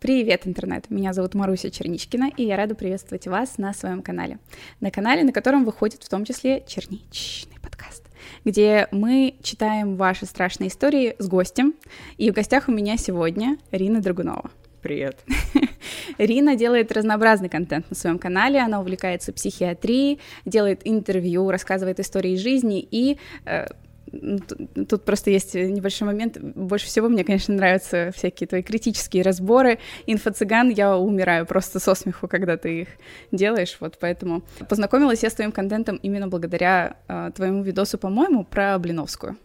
Привет, интернет! Меня зовут Маруся Черничкина, и я рада приветствовать вас на своем канале. На канале, на котором выходит в том числе черничный подкаст, где мы читаем ваши страшные истории с гостем. И в гостях у меня сегодня Рина Драгунова. Привет. Рина делает разнообразный контент на своем канале, она увлекается психиатрией, делает интервью, рассказывает истории жизни и э, Тут просто есть небольшой момент. Больше всего мне, конечно, нравятся всякие твои критические разборы. Инфо-цыган, я умираю просто со смеху, когда ты их делаешь. Вот поэтому познакомилась я с твоим контентом именно благодаря э, твоему видосу, по-моему, про Блиновскую.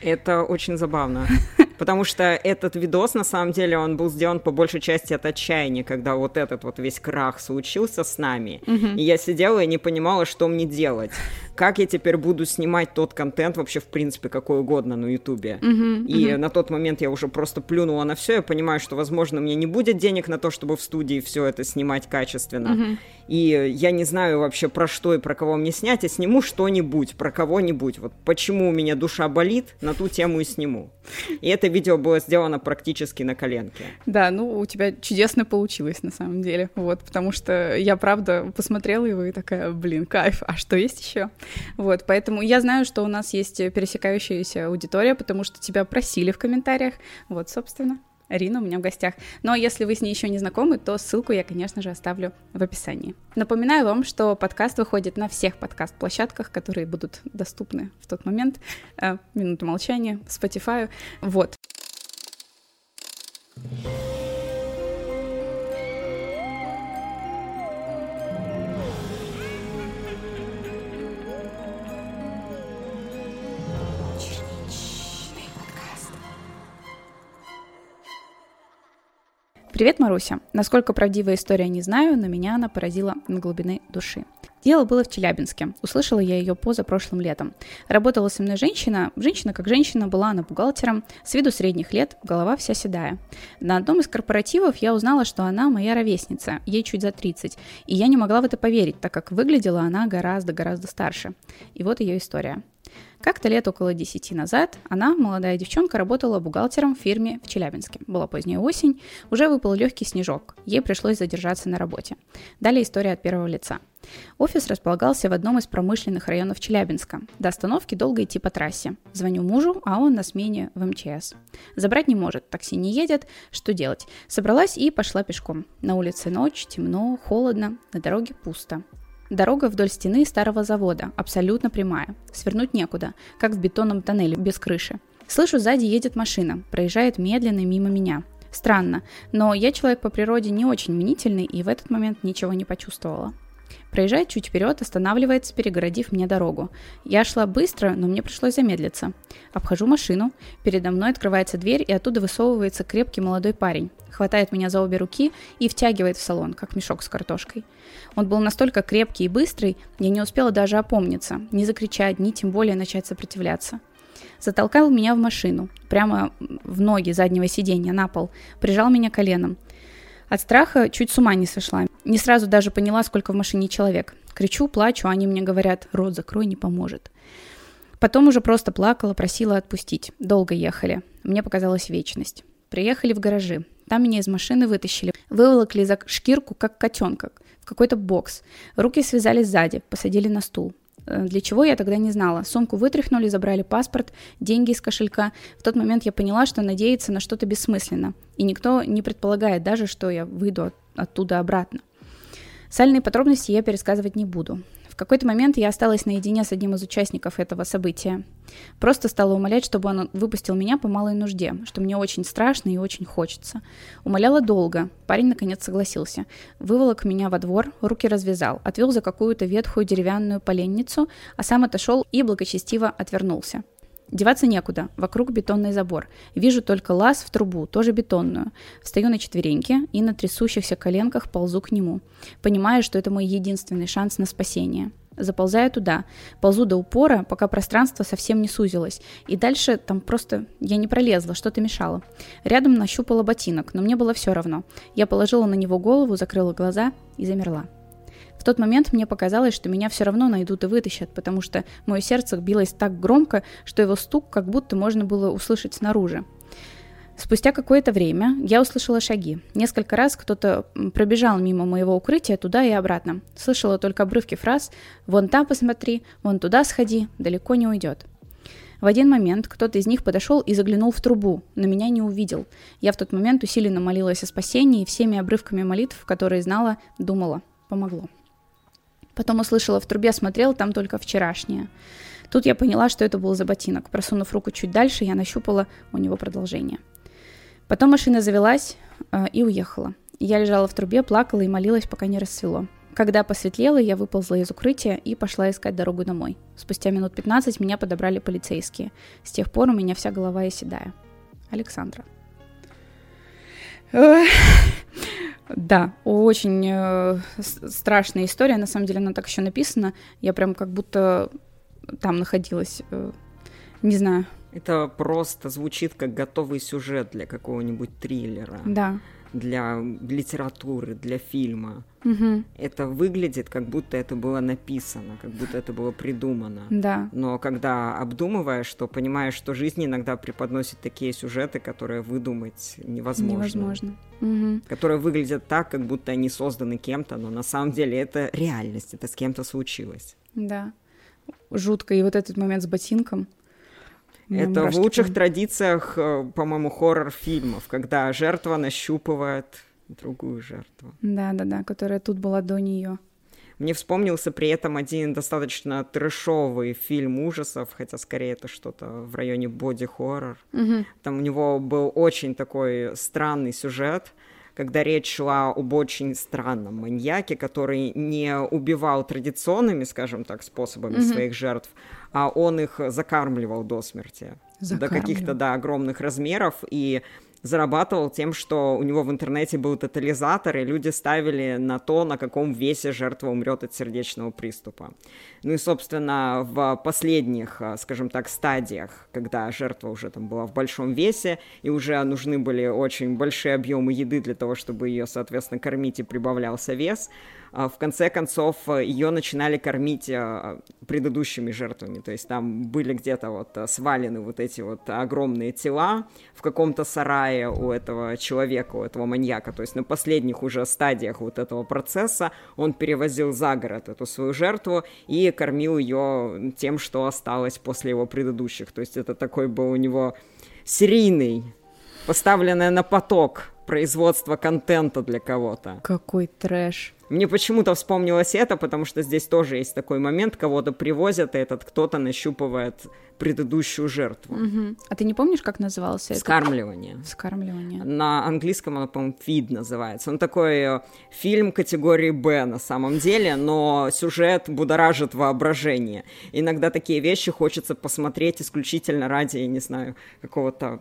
Это очень забавно. Потому что этот видос, на самом деле, он был сделан по большей части от отчаяния, когда вот этот вот весь крах случился с нами. Угу. И я сидела и не понимала, что мне делать как я теперь буду снимать тот контент вообще, в принципе, какой угодно на Ютубе. Uh-huh, и uh-huh. на тот момент я уже просто плюнула на все, я понимаю, что, возможно, мне не будет денег на то, чтобы в студии все это снимать качественно. Uh-huh. И я не знаю вообще про что и про кого мне снять, я сниму что-нибудь, про кого-нибудь. Вот почему у меня душа болит, на ту тему и сниму. И это видео было сделано практически на коленке. Да, ну у тебя чудесно получилось на самом деле, вот, потому что я правда посмотрела его и такая, блин, кайф, а что есть еще? Вот, поэтому я знаю, что у нас есть пересекающаяся аудитория, потому что тебя просили в комментариях. Вот, собственно, Рина у меня в гостях. Но если вы с ней еще не знакомы, то ссылку я, конечно же, оставлю в описании. Напоминаю вам, что подкаст выходит на всех подкаст-площадках, которые будут доступны в тот момент. Э, минуту молчания, Spotify. Вот. Thank you. Привет, Маруся. Насколько правдивая история, не знаю, но меня она поразила на глубины души. Дело было в Челябинске. Услышала я ее поза прошлым летом. Работала со мной женщина. Женщина как женщина, была она бухгалтером, с виду средних лет, голова вся седая. На одном из корпоративов я узнала, что она моя ровесница, ей чуть за 30. И я не могла в это поверить, так как выглядела она гораздо-гораздо старше. И вот ее история. Как-то лет около 10 назад она, молодая девчонка, работала бухгалтером в фирме в Челябинске. Была поздняя осень, уже выпал легкий снежок. Ей пришлось задержаться на работе. Далее история от первого лица. Офис располагался в одном из промышленных районов Челябинска. До остановки долго идти по трассе. Звоню мужу, а он на смене в МЧС. Забрать не может, такси не едет. Что делать? Собралась и пошла пешком. На улице ночь, темно, холодно, на дороге пусто. Дорога вдоль стены старого завода, абсолютно прямая. Свернуть некуда, как в бетонном тоннеле, без крыши. Слышу, сзади едет машина, проезжает медленно мимо меня. Странно, но я человек по природе не очень мнительный и в этот момент ничего не почувствовала. Проезжает чуть вперед, останавливается, перегородив мне дорогу. Я шла быстро, но мне пришлось замедлиться. Обхожу машину, передо мной открывается дверь, и оттуда высовывается крепкий молодой парень. Хватает меня за обе руки и втягивает в салон, как мешок с картошкой. Он был настолько крепкий и быстрый, я не успела даже опомниться, ни закричать, ни тем более начать сопротивляться затолкал меня в машину, прямо в ноги заднего сиденья на пол, прижал меня коленом. От страха чуть с ума не сошла. Не сразу даже поняла, сколько в машине человек. Кричу, плачу, они мне говорят, рот закрой, не поможет. Потом уже просто плакала, просила отпустить. Долго ехали. Мне показалась вечность. Приехали в гаражи. Там меня из машины вытащили. Выволокли за шкирку, как котенка, в какой-то бокс. Руки связали сзади, посадили на стул. Э, для чего я тогда не знала. Сумку вытряхнули, забрали паспорт, деньги из кошелька. В тот момент я поняла, что надеяться на что-то бессмысленно. И никто не предполагает даже, что я выйду от, оттуда обратно. Сальные подробности я пересказывать не буду. В какой-то момент я осталась наедине с одним из участников этого события. Просто стала умолять, чтобы он выпустил меня по малой нужде, что мне очень страшно и очень хочется. Умоляла долго. Парень наконец согласился. Выволок меня во двор, руки развязал, отвел за какую-то ветхую деревянную поленницу, а сам отошел и благочестиво отвернулся. Деваться некуда, вокруг бетонный забор. Вижу только лаз в трубу, тоже бетонную. Встаю на четвереньки и на трясущихся коленках ползу к нему, понимая, что это мой единственный шанс на спасение. Заползаю туда, ползу до упора, пока пространство совсем не сузилось. И дальше там просто я не пролезла, что-то мешало. Рядом нащупала ботинок, но мне было все равно. Я положила на него голову, закрыла глаза и замерла. В тот момент мне показалось, что меня все равно найдут и вытащат, потому что мое сердце билось так громко, что его стук как будто можно было услышать снаружи. Спустя какое-то время я услышала шаги. Несколько раз кто-то пробежал мимо моего укрытия туда и обратно. Слышала только обрывки фраз «Вон там посмотри», «Вон туда сходи», «Далеко не уйдет». В один момент кто-то из них подошел и заглянул в трубу, но меня не увидел. Я в тот момент усиленно молилась о спасении и всеми обрывками молитв, которые знала, думала. Помогло. Потом услышала в трубе, смотрел, там только вчерашнее. Тут я поняла, что это был за ботинок. Просунув руку чуть дальше, я нащупала у него продолжение. Потом машина завелась э, и уехала. Я лежала в трубе, плакала и молилась, пока не рассвело. Когда посветлело, я выползла из укрытия и пошла искать дорогу домой. Спустя минут 15 меня подобрали полицейские. С тех пор у меня вся голова седая. Александра. Да, очень э, страшная история. На самом деле она так еще написана. Я прям как будто там находилась. Э, не знаю. Это просто звучит как готовый сюжет для какого-нибудь триллера. Да для литературы, для фильма. Угу. Это выглядит, как будто это было написано, как будто это было придумано. Да. Но когда обдумываешь, то понимаешь, что жизнь иногда преподносит такие сюжеты, которые выдумать невозможно. Невозможно. Угу. Которые выглядят так, как будто они созданы кем-то, но на самом деле это реальность, это с кем-то случилось. Да. Жутко. И вот этот момент с ботинком. Это в лучших традициях, э, по-моему, хоррор-фильмов, когда жертва нащупывает другую жертву. Да, да, да, которая тут была до нее. Мне вспомнился при этом один достаточно трешовый фильм ужасов, хотя скорее это что-то в районе боди-хоррор. Угу. Там у него был очень такой странный сюжет, когда речь шла об очень странном маньяке, который не убивал традиционными, скажем так, способами mm-hmm. своих жертв, а он их закармливал до смерти. До каких-то, да, огромных размеров. И зарабатывал тем, что у него в интернете был тотализатор, и люди ставили на то, на каком весе жертва умрет от сердечного приступа. Ну и, собственно, в последних, а, скажем так, стадиях, когда жертва уже там была в большом весе, и уже нужны были очень большие объемы еды для того, чтобы ее, соответственно, кормить и прибавлялся вес, в конце концов ее начинали кормить а, предыдущими жертвами, то есть там были где-то вот свалены вот эти вот огромные тела в каком-то сарае у этого человека, у этого маньяка, то есть на последних уже стадиях вот этого процесса он перевозил за город эту свою жертву и кормил ее тем, что осталось после его предыдущих, то есть это такой был у него серийный, поставленное на поток производство контента для кого-то. Какой трэш. Мне почему-то вспомнилось это, потому что здесь тоже есть такой момент, кого-то привозят, и этот кто-то нащупывает предыдущую жертву. Угу. А ты не помнишь, как назывался это? Вскармливание. Вскармливание. На английском он, по-моему, «Фид» называется. Он такой э, фильм категории «Б» на самом деле, но сюжет будоражит воображение. Иногда такие вещи хочется посмотреть исключительно ради, я не знаю, какого-то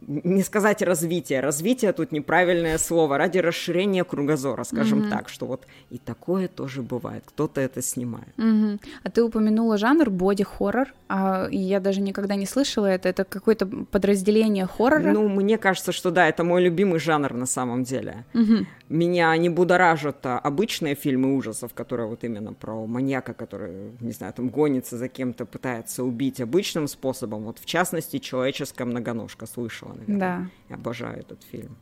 не сказать развитие, развитие тут неправильное слово, ради расширения кругозора, скажем mm-hmm. так, что вот и такое тоже бывает, кто-то это снимает. Mm-hmm. А ты упомянула жанр боди-хоррор, а я даже никогда не слышала это, это какое-то подразделение хоррора? Ну, мне кажется, что да, это мой любимый жанр на самом деле. Mm-hmm. Меня не будоражат а, обычные фильмы ужасов, которые вот именно про маньяка, который, не знаю, там гонится за кем-то, пытается убить обычным способом, вот в частности «Человеческая многоножка» слышала наверное. Да. Я обожаю этот фильм.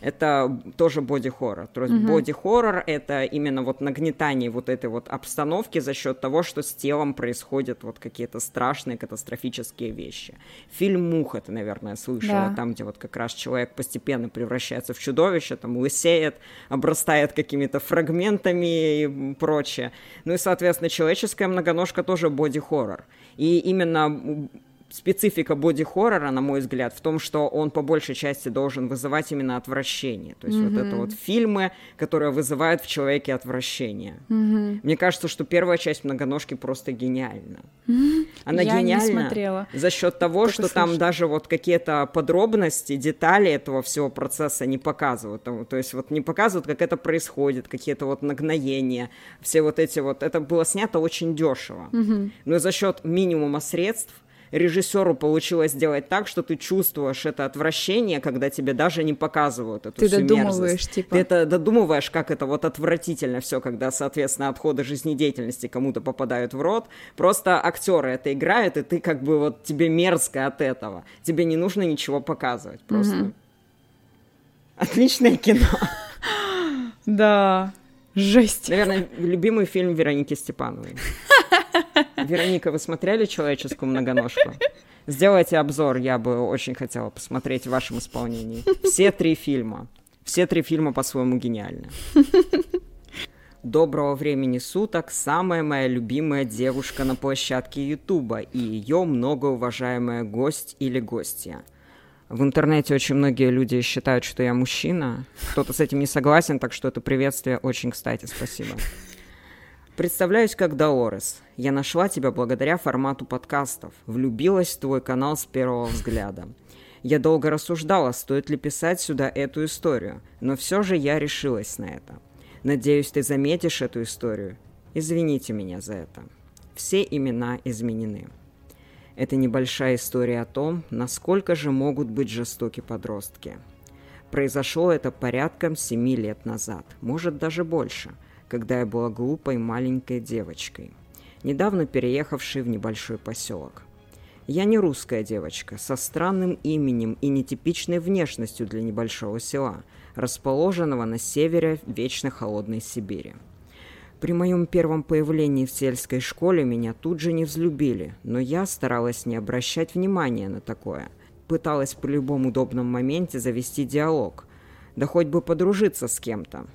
Это тоже боди-хоррор. То есть угу. боди-хоррор — это именно вот нагнетание вот этой вот обстановки за счет того, что с телом происходят вот какие-то страшные катастрофические вещи. Фильм «Муха» ты, наверное, слышала, да. там, где вот как раз человек постепенно превращается в чудовище, там лысеет, обрастает какими-то фрагментами и прочее. Ну и, соответственно, человеческая многоножка тоже боди-хоррор. И именно специфика боди-хоррора, на мой взгляд, в том, что он по большей части должен вызывать именно отвращение. То есть mm-hmm. вот это вот фильмы, которые вызывают в человеке отвращение. Mm-hmm. Мне кажется, что первая часть многоножки просто гениальна. Mm-hmm. Она Я гениальна за счет того, Только что слышно. там даже вот какие-то подробности, детали этого всего процесса не показывают. То есть вот не показывают, как это происходит, какие-то вот нагноения, все вот эти вот. Это было снято очень дешево. Mm-hmm. Но за счет минимума средств режиссеру получилось сделать так, что ты чувствуешь это отвращение, когда тебе даже не показывают эту ты додумываешь, мерзость. типа. Ты это додумываешь, как это вот отвратительно все, когда, соответственно, отходы жизнедеятельности кому-то попадают в рот. Просто актеры это играют, и ты как бы вот тебе мерзко от этого. Тебе не нужно ничего показывать. Просто угу. Отличное кино. Да, жесть. Наверное, любимый фильм Вероники Степановой. Вероника, вы смотрели «Человеческую многоножку»? Сделайте обзор, я бы очень хотела посмотреть в вашем исполнении. Все три фильма. Все три фильма по-своему гениальны. Доброго времени суток, самая моя любимая девушка на площадке Ютуба и ее многоуважаемая гость или гостья. В интернете очень многие люди считают, что я мужчина. Кто-то с этим не согласен, так что это приветствие очень кстати, спасибо. Представляюсь как Даорес. Я нашла тебя благодаря формату подкастов. Влюбилась в твой канал с первого взгляда. Я долго рассуждала, стоит ли писать сюда эту историю, но все же я решилась на это. Надеюсь, ты заметишь эту историю. Извините меня за это. Все имена изменены. Это небольшая история о том, насколько же могут быть жестоки подростки. Произошло это порядком семи лет назад, может даже больше – когда я была глупой маленькой девочкой, недавно переехавшей в небольшой поселок. Я не русская девочка, со странным именем и нетипичной внешностью для небольшого села, расположенного на севере вечно холодной Сибири. При моем первом появлении в сельской школе меня тут же не взлюбили, но я старалась не обращать внимания на такое. Пыталась при любом удобном моменте завести диалог, да хоть бы подружиться с кем-то.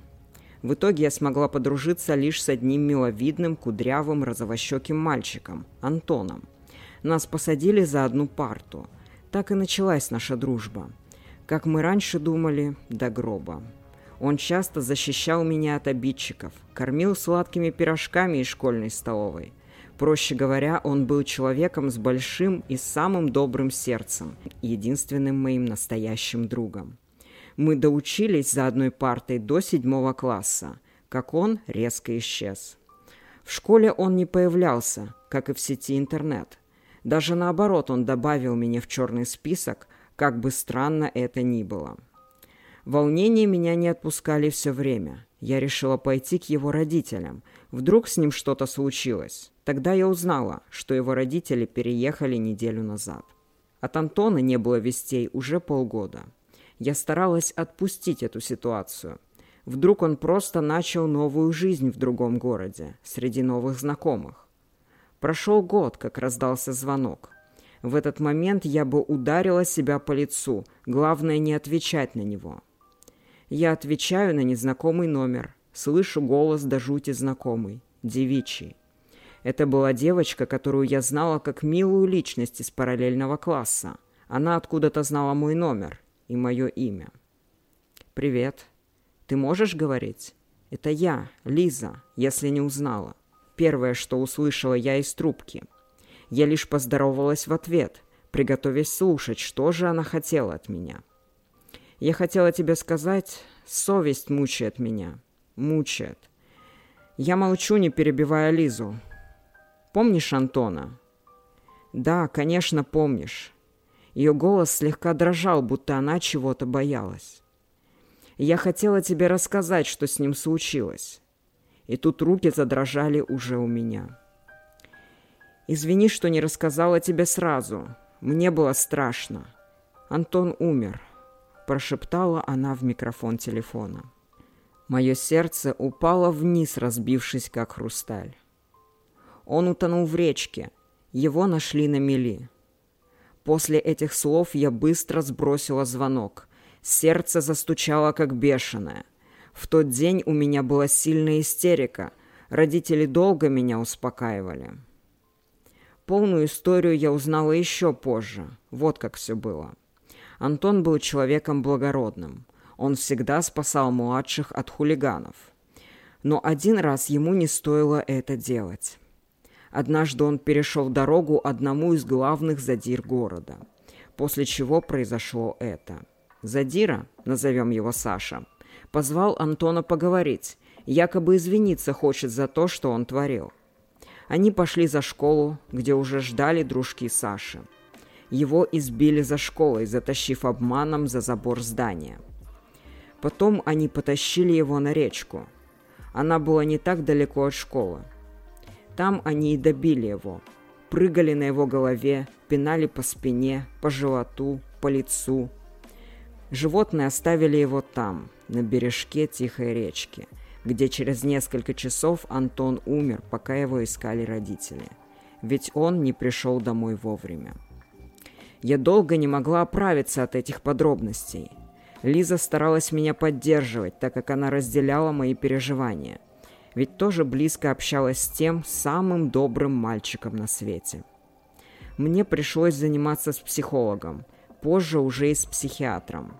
В итоге я смогла подружиться лишь с одним миловидным, кудрявым, розовощеким мальчиком, Антоном. Нас посадили за одну парту. Так и началась наша дружба. Как мы раньше думали, до гроба. Он часто защищал меня от обидчиков, кормил сладкими пирожками из школьной столовой. Проще говоря, он был человеком с большим и самым добрым сердцем, единственным моим настоящим другом. Мы доучились за одной партой до седьмого класса, как он резко исчез. В школе он не появлялся, как и в сети интернет. Даже наоборот, он добавил меня в черный список, как бы странно это ни было. Волнения меня не отпускали все время. Я решила пойти к его родителям. Вдруг с ним что-то случилось. Тогда я узнала, что его родители переехали неделю назад. От Антона не было вестей уже полгода. Я старалась отпустить эту ситуацию. Вдруг он просто начал новую жизнь в другом городе, среди новых знакомых. Прошел год, как раздался звонок. В этот момент я бы ударила себя по лицу, главное не отвечать на него. Я отвечаю на незнакомый номер, слышу голос до жути знакомый, девичий. Это была девочка, которую я знала как милую личность из параллельного класса. Она откуда-то знала мой номер и мое имя. «Привет. Ты можешь говорить?» «Это я, Лиза, если не узнала. Первое, что услышала я из трубки. Я лишь поздоровалась в ответ, приготовясь слушать, что же она хотела от меня. Я хотела тебе сказать, совесть мучает меня. Мучает. Я молчу, не перебивая Лизу. Помнишь Антона? Да, конечно, помнишь. Ее голос слегка дрожал, будто она чего-то боялась. «Я хотела тебе рассказать, что с ним случилось». И тут руки задрожали уже у меня. «Извини, что не рассказала тебе сразу. Мне было страшно. Антон умер», – прошептала она в микрофон телефона. Мое сердце упало вниз, разбившись, как хрусталь. Он утонул в речке. Его нашли на мели. После этих слов я быстро сбросила звонок. Сердце застучало, как бешеное. В тот день у меня была сильная истерика. Родители долго меня успокаивали. Полную историю я узнала еще позже. Вот как все было. Антон был человеком благородным. Он всегда спасал младших от хулиганов. Но один раз ему не стоило это делать. Однажды он перешел дорогу одному из главных задир города, после чего произошло это. Задира, назовем его Саша, позвал Антона поговорить, якобы извиниться хочет за то, что он творил. Они пошли за школу, где уже ждали дружки Саши. Его избили за школой, затащив обманом за забор здания. Потом они потащили его на речку. Она была не так далеко от школы. Там они и добили его. Прыгали на его голове, пинали по спине, по животу, по лицу. Животные оставили его там, на бережке тихой речки, где через несколько часов Антон умер, пока его искали родители. Ведь он не пришел домой вовремя. Я долго не могла оправиться от этих подробностей. Лиза старалась меня поддерживать, так как она разделяла мои переживания. Ведь тоже близко общалась с тем самым добрым мальчиком на свете. Мне пришлось заниматься с психологом, позже уже и с психиатром.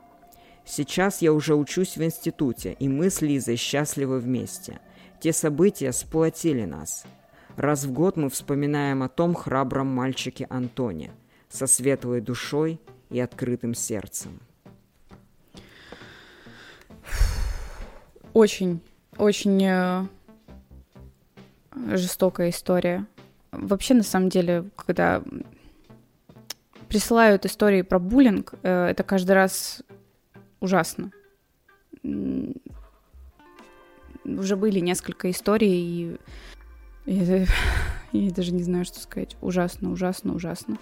Сейчас я уже учусь в институте, и мы с Лизой счастливы вместе. Те события сплотили нас. Раз в год мы вспоминаем о том храбром мальчике Антоне, со светлой душой и открытым сердцем. Очень, очень э, жестокая история. Вообще, на самом деле, когда присылают истории про буллинг, э, это каждый раз ужасно. Уже были несколько историй, и я, даже не знаю, что сказать. Ужасно, ужасно, ужасно.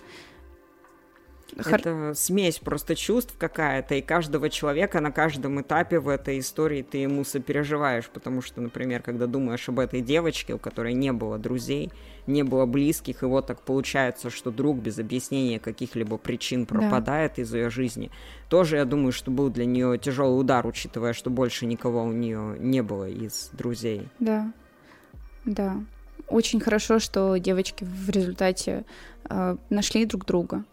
Это смесь просто чувств какая-то, и каждого человека на каждом этапе в этой истории ты ему сопереживаешь, потому что, например, когда думаешь об этой девочке, у которой не было друзей, не было близких, и вот так получается, что друг без объяснения каких-либо причин пропадает да. из ее жизни, тоже, я думаю, что был для нее тяжелый удар, учитывая, что больше никого у нее не было из друзей. Да, да. Очень хорошо, что девочки в результате э, нашли друг друга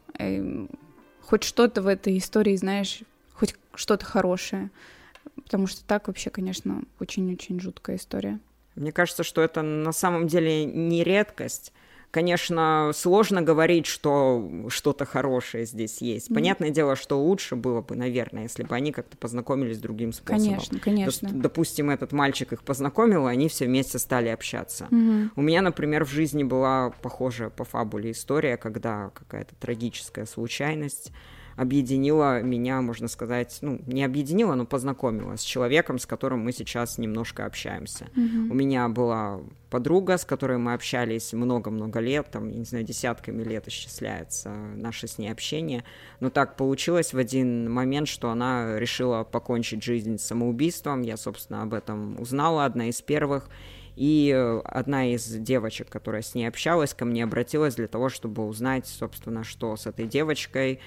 хоть что-то в этой истории, знаешь, хоть что-то хорошее. Потому что так вообще, конечно, очень-очень жуткая история. Мне кажется, что это на самом деле не редкость. Конечно, сложно говорить, что что-то хорошее здесь есть. Mm. Понятное дело, что лучше было бы, наверное, если бы они как-то познакомились другим способом. Конечно, конечно. Допустим, этот мальчик их познакомил, и они все вместе стали общаться. Mm-hmm. У меня, например, в жизни была похожая по фабуле история, когда какая-то трагическая случайность объединила меня, можно сказать, ну, не объединила, но познакомила с человеком, с которым мы сейчас немножко общаемся. Mm-hmm. У меня была подруга, с которой мы общались много-много лет, там, я не знаю, десятками лет исчисляется наше с ней общение, но так получилось в один момент, что она решила покончить жизнь самоубийством, я, собственно, об этом узнала, одна из первых, и одна из девочек, которая с ней общалась, ко мне обратилась для того, чтобы узнать, собственно, что с этой девочкой,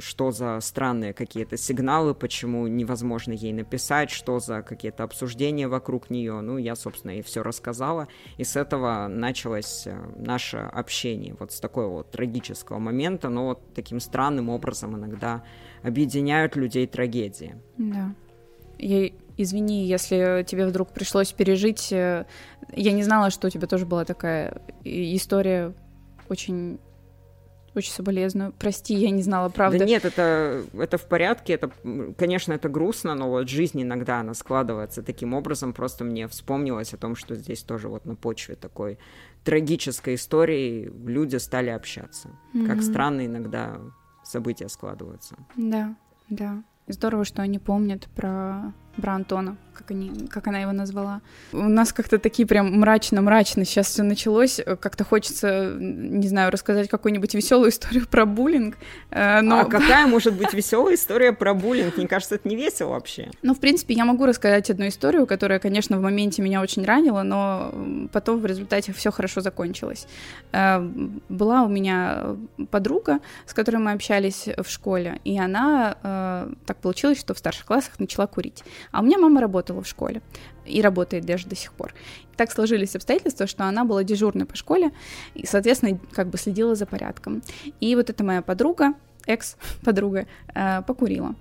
что за странные какие-то сигналы, почему невозможно ей написать, что за какие-то обсуждения вокруг нее. Ну, я, собственно, ей все рассказала, и с этого началось э, наше общение, вот с такого вот трагического момента, но вот таким странным образом иногда объединяют людей трагедии. Да. Я, извини, если тебе вдруг пришлось пережить, э, я не знала, что у тебя тоже была такая история очень очень соболезную. Прости, я не знала, правда. Да нет, это, это в порядке. Это, конечно, это грустно, но вот жизнь иногда она складывается таким образом. Просто мне вспомнилось о том, что здесь тоже вот на почве такой трагической истории люди стали общаться. Mm-hmm. Как странно иногда события складываются. Да, да. Здорово, что они помнят про про Антона, как, они, как она его назвала. У нас как-то такие прям мрачно-мрачно сейчас все началось. Как-то хочется, не знаю, рассказать какую-нибудь веселую историю про буллинг. Э, но... А какая может быть веселая история про буллинг? Мне кажется, это не весело вообще. Ну, в принципе, я могу рассказать одну историю, которая, конечно, в моменте меня очень ранила, но потом в результате все хорошо закончилось. Э, была у меня подруга, с которой мы общались в школе, и она э, так получилось, что в старших классах начала курить. А у меня мама работала в школе и работает даже до сих пор. Так сложились обстоятельства, что она была дежурной по школе и, соответственно, как бы следила за порядком. И вот эта моя подруга, экс-подруга, э, покурила.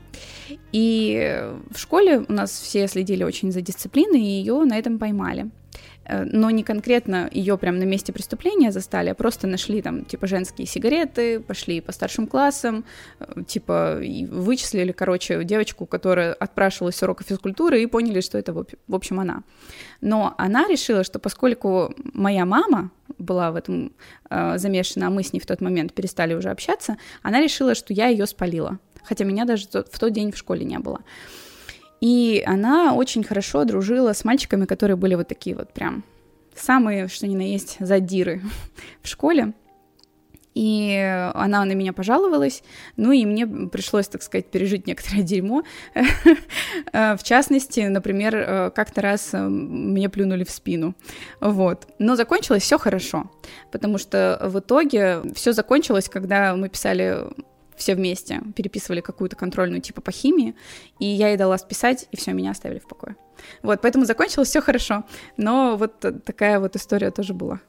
И в школе у нас все следили очень за дисциплиной, и ее на этом поймали. Э, но не конкретно ее прям на месте преступления застали, а просто нашли там, типа, женские сигареты, пошли по старшим классам, э, типа, вычислили, короче, девочку, которая отпрашивалась с урока физкультуры, и поняли, что это, в общем, она. Но она решила, что поскольку моя мама была в этом э, замешана, а мы с ней в тот момент перестали уже общаться, она решила, что я ее спалила. Хотя меня даже в тот день в школе не было. И она очень хорошо дружила с мальчиками, которые были вот такие вот прям самые, что ни на есть, задиры в школе. и она на меня пожаловалась, ну и мне пришлось, так сказать, пережить некоторое дерьмо. В частности, например, э, как-то раз э, мне плюнули в спину. Вот. Но закончилось все хорошо, потому что в итоге все закончилось, когда мы писали все вместе, переписывали какую-то контрольную типа по химии, и я ей дала списать, и все, меня оставили в покое. Вот, поэтому закончилось все хорошо. Но вот такая вот история тоже была.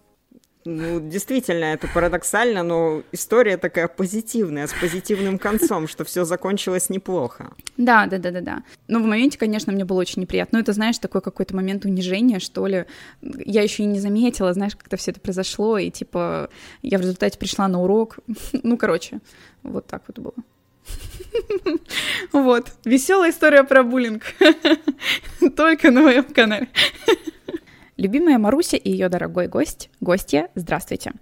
Ну, действительно, это парадоксально, но история такая позитивная, с позитивным концом, что все закончилось неплохо. Да, да, да, да, да. Но в моменте, конечно, мне было очень неприятно. Ну, это, знаешь, такой какой-то момент унижения, что ли. Я еще и не заметила, знаешь, как-то все это произошло, и типа я в результате пришла на урок. Ну, короче, вот так вот было. Вот, веселая история про буллинг. Только на моем канале. Любимая Маруся и ее дорогой гость, гостья, здравствуйте.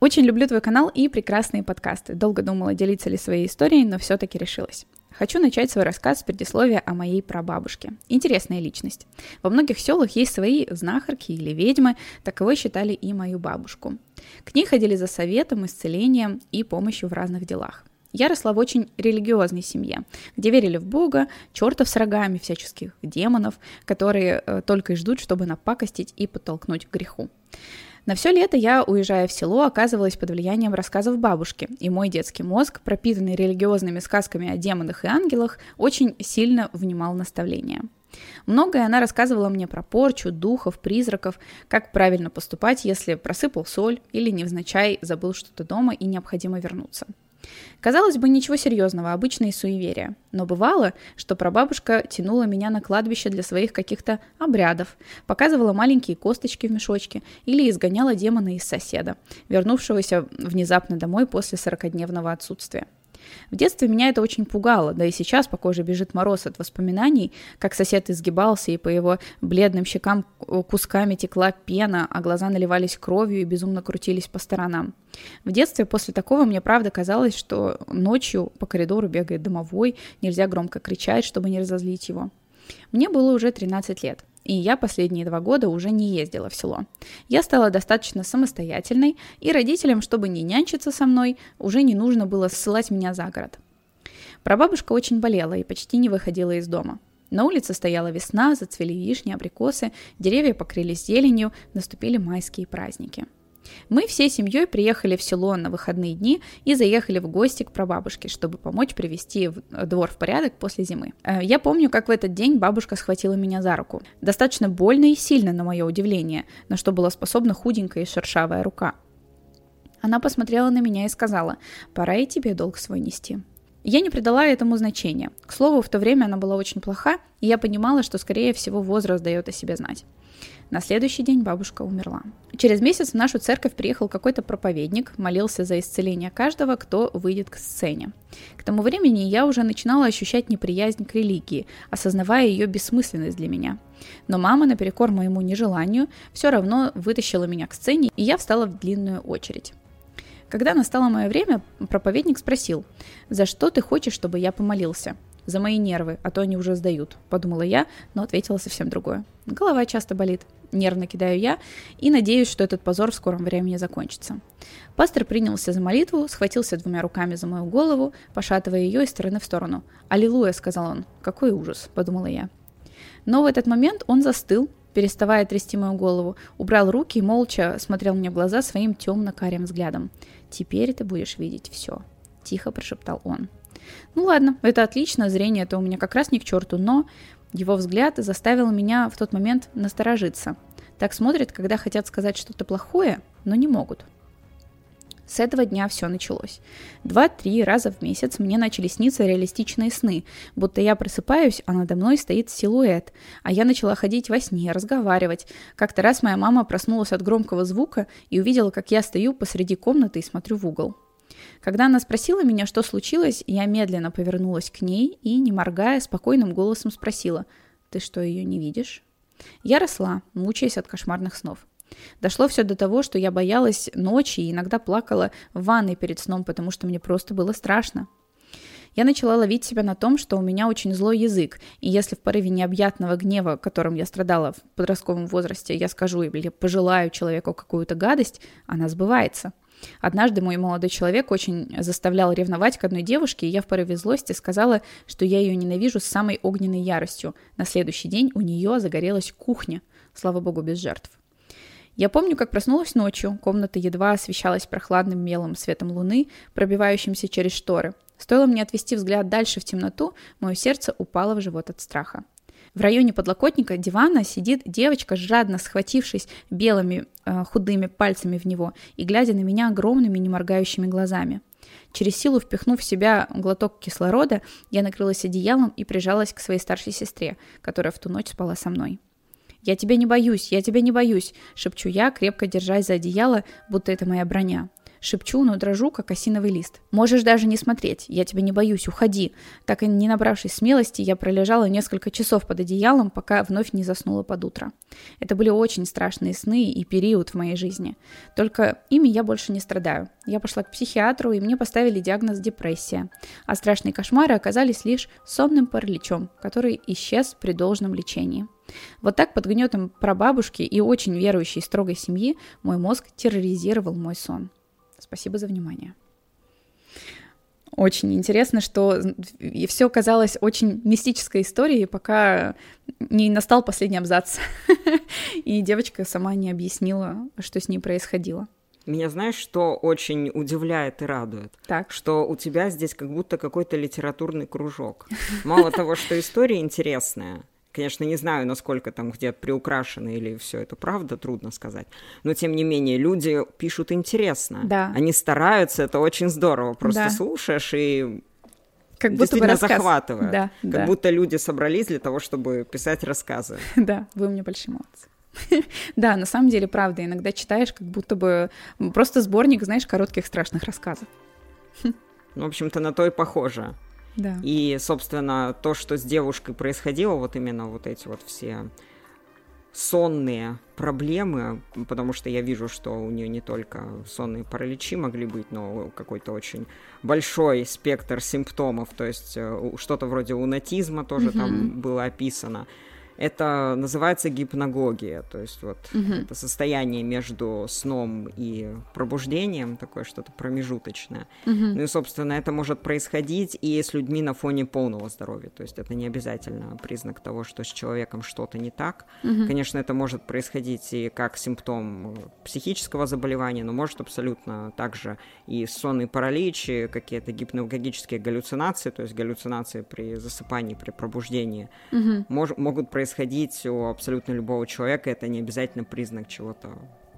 Очень люблю твой канал и прекрасные подкасты. Долго думала, делиться ли своей историей, но все-таки решилась. Хочу начать свой рассказ с предисловия о моей прабабушке. Интересная личность. Во многих селах есть свои знахарки или ведьмы, таковой считали и мою бабушку. К ней ходили за советом, исцелением и помощью в разных делах. Я росла в очень религиозной семье, где верили в Бога, чертов с рогами, всяческих демонов, которые э, только и ждут, чтобы напакостить и подтолкнуть к греху. На все лето я, уезжая в село, оказывалась под влиянием рассказов бабушки, и мой детский мозг, пропитанный религиозными сказками о демонах и ангелах, очень сильно внимал наставления. Многое она рассказывала мне про порчу, духов, призраков, как правильно поступать, если просыпал соль или невзначай забыл что-то дома и необходимо вернуться – Казалось бы, ничего серьезного, обычные суеверия. Но бывало, что прабабушка тянула меня на кладбище для своих каких-то обрядов, показывала маленькие косточки в мешочке или изгоняла демона из соседа, вернувшегося внезапно домой после сорокодневного отсутствия. В детстве меня это очень пугало, да и сейчас по коже бежит мороз от воспоминаний, как сосед изгибался, и по его бледным щекам кусками текла пена, а глаза наливались кровью и безумно крутились по сторонам. В детстве после такого мне правда казалось, что ночью по коридору бегает домовой, нельзя громко кричать, чтобы не разозлить его. Мне было уже 13 лет и я последние два года уже не ездила в село. Я стала достаточно самостоятельной, и родителям, чтобы не нянчиться со мной, уже не нужно было ссылать меня за город. Прабабушка очень болела и почти не выходила из дома. На улице стояла весна, зацвели вишни, абрикосы, деревья покрылись зеленью, наступили майские праздники – мы всей семьей приехали в село на выходные дни и заехали в гости к прабабушке, чтобы помочь привести двор в порядок после зимы. Э, я помню, как в этот день бабушка схватила меня за руку. Достаточно больно и сильно, на мое удивление, на что была способна худенькая и шершавая рука. Она посмотрела на меня и сказала, пора и тебе долг свой нести. Я не придала этому значения. К слову, в то время она была очень плоха, и я понимала, что, скорее всего, возраст дает о себе знать. На следующий день бабушка умерла. Через месяц в нашу церковь приехал какой-то проповедник, молился за исцеление каждого, кто выйдет к сцене. К тому времени я уже начинала ощущать неприязнь к религии, осознавая ее бессмысленность для меня. Но мама, наперекор моему нежеланию, все равно вытащила меня к сцене, и я встала в длинную очередь. Когда настало мое время, проповедник спросил, «За что ты хочешь, чтобы я помолился?» «За мои нервы, а то они уже сдают», — подумала я, но ответила совсем другое. «Голова часто болит». Нервно кидаю я и надеюсь, что этот позор в скором времени закончится. Пастор принялся за молитву, схватился двумя руками за мою голову, пошатывая ее из стороны в сторону. «Аллилуйя!» — сказал он. «Какой ужас!» — подумала я. Но в этот момент он застыл, переставая трясти мою голову, убрал руки и молча смотрел мне в глаза своим темно-карим взглядом. «Теперь ты будешь видеть все», — тихо прошептал он. Ну ладно, это отлично, зрение это у меня как раз не к черту, но его взгляд заставил меня в тот момент насторожиться. Так смотрят, когда хотят сказать что-то плохое, но не могут. С этого дня все началось. Два-три раза в месяц мне начали сниться реалистичные сны, будто я просыпаюсь, а надо мной стоит силуэт, а я начала ходить во сне, разговаривать. Как-то раз моя мама проснулась от громкого звука и увидела, как я стою посреди комнаты и смотрю в угол. Когда она спросила меня, что случилось, я медленно повернулась к ней и, не моргая, спокойным голосом спросила, «Ты что, ее не видишь?» Я росла, мучаясь от кошмарных снов. Дошло все до того, что я боялась ночи и иногда плакала в ванной перед сном, потому что мне просто было страшно. Я начала ловить себя на том, что у меня очень злой язык, и если в порыве необъятного гнева, которым я страдала в подростковом возрасте, я скажу или пожелаю человеку какую-то гадость, она сбывается – Однажды мой молодой человек очень заставлял ревновать к одной девушке, и я в порыве злости сказала, что я ее ненавижу с самой огненной яростью. На следующий день у нее загорелась кухня, слава богу, без жертв. Я помню, как проснулась ночью, комната едва освещалась прохладным белым светом луны, пробивающимся через шторы. Стоило мне отвести взгляд дальше в темноту, мое сердце упало в живот от страха. В районе подлокотника дивана сидит девочка, жадно схватившись белыми э, худыми пальцами в него и глядя на меня огромными неморгающими глазами. Через силу впихнув в себя глоток кислорода, я накрылась одеялом и прижалась к своей старшей сестре, которая в ту ночь спала со мной. «Я тебя не боюсь, я тебя не боюсь», — шепчу я, крепко держась за одеяло, будто это моя броня. Шепчу, но дрожу, как осиновый лист. «Можешь даже не смотреть, я тебя не боюсь, уходи». Так и не набравшись смелости, я пролежала несколько часов под одеялом, пока вновь не заснула под утро. Это были очень страшные сны и период в моей жизни. Только ими я больше не страдаю. Я пошла к психиатру, и мне поставили диагноз депрессия. А страшные кошмары оказались лишь сонным параличом, который исчез при должном лечении. Вот так под гнетом прабабушки и очень верующей строгой семьи мой мозг терроризировал мой сон. Спасибо за внимание. Очень интересно, что и все казалось очень мистической историей, пока не настал последний абзац, и девочка сама не объяснила, что с ней происходило. Меня знаешь, что очень удивляет и радует? Так. Что у тебя здесь как будто какой-то литературный кружок. Мало того, что история интересная, Конечно, не знаю, насколько там где-то приукрашено или все это правда, трудно сказать. Но тем не менее, люди пишут интересно. Да. Они стараются, это очень здорово. Просто да. слушаешь и как будто действительно бы захватывает. Да, как да. будто люди собрались для того, чтобы писать рассказы. Да, вы у меня большие молодцы. Да, на самом деле, правда, иногда читаешь, как будто бы просто сборник, знаешь, коротких страшных рассказов. Ну, в общем-то, на то и похоже. Да. И, собственно, то, что с девушкой происходило, вот именно вот эти вот все сонные проблемы, потому что я вижу, что у нее не только сонные параличи могли быть, но какой-то очень большой спектр симптомов, то есть э, что-то вроде лунатизма тоже mm-hmm. там было описано это называется гипногогия, то есть вот угу. это состояние между сном и пробуждением, такое что-то промежуточное. Угу. Ну и, собственно, это может происходить и с людьми на фоне полного здоровья, то есть это не обязательно признак того, что с человеком что-то не так. Угу. Конечно, это может происходить и как симптом психического заболевания, но может абсолютно также и сонный паралич, и какие-то гипногогические галлюцинации, то есть галлюцинации при засыпании, при пробуждении, угу. мож- могут происходить происходить у абсолютно любого человека, это не обязательно признак чего-то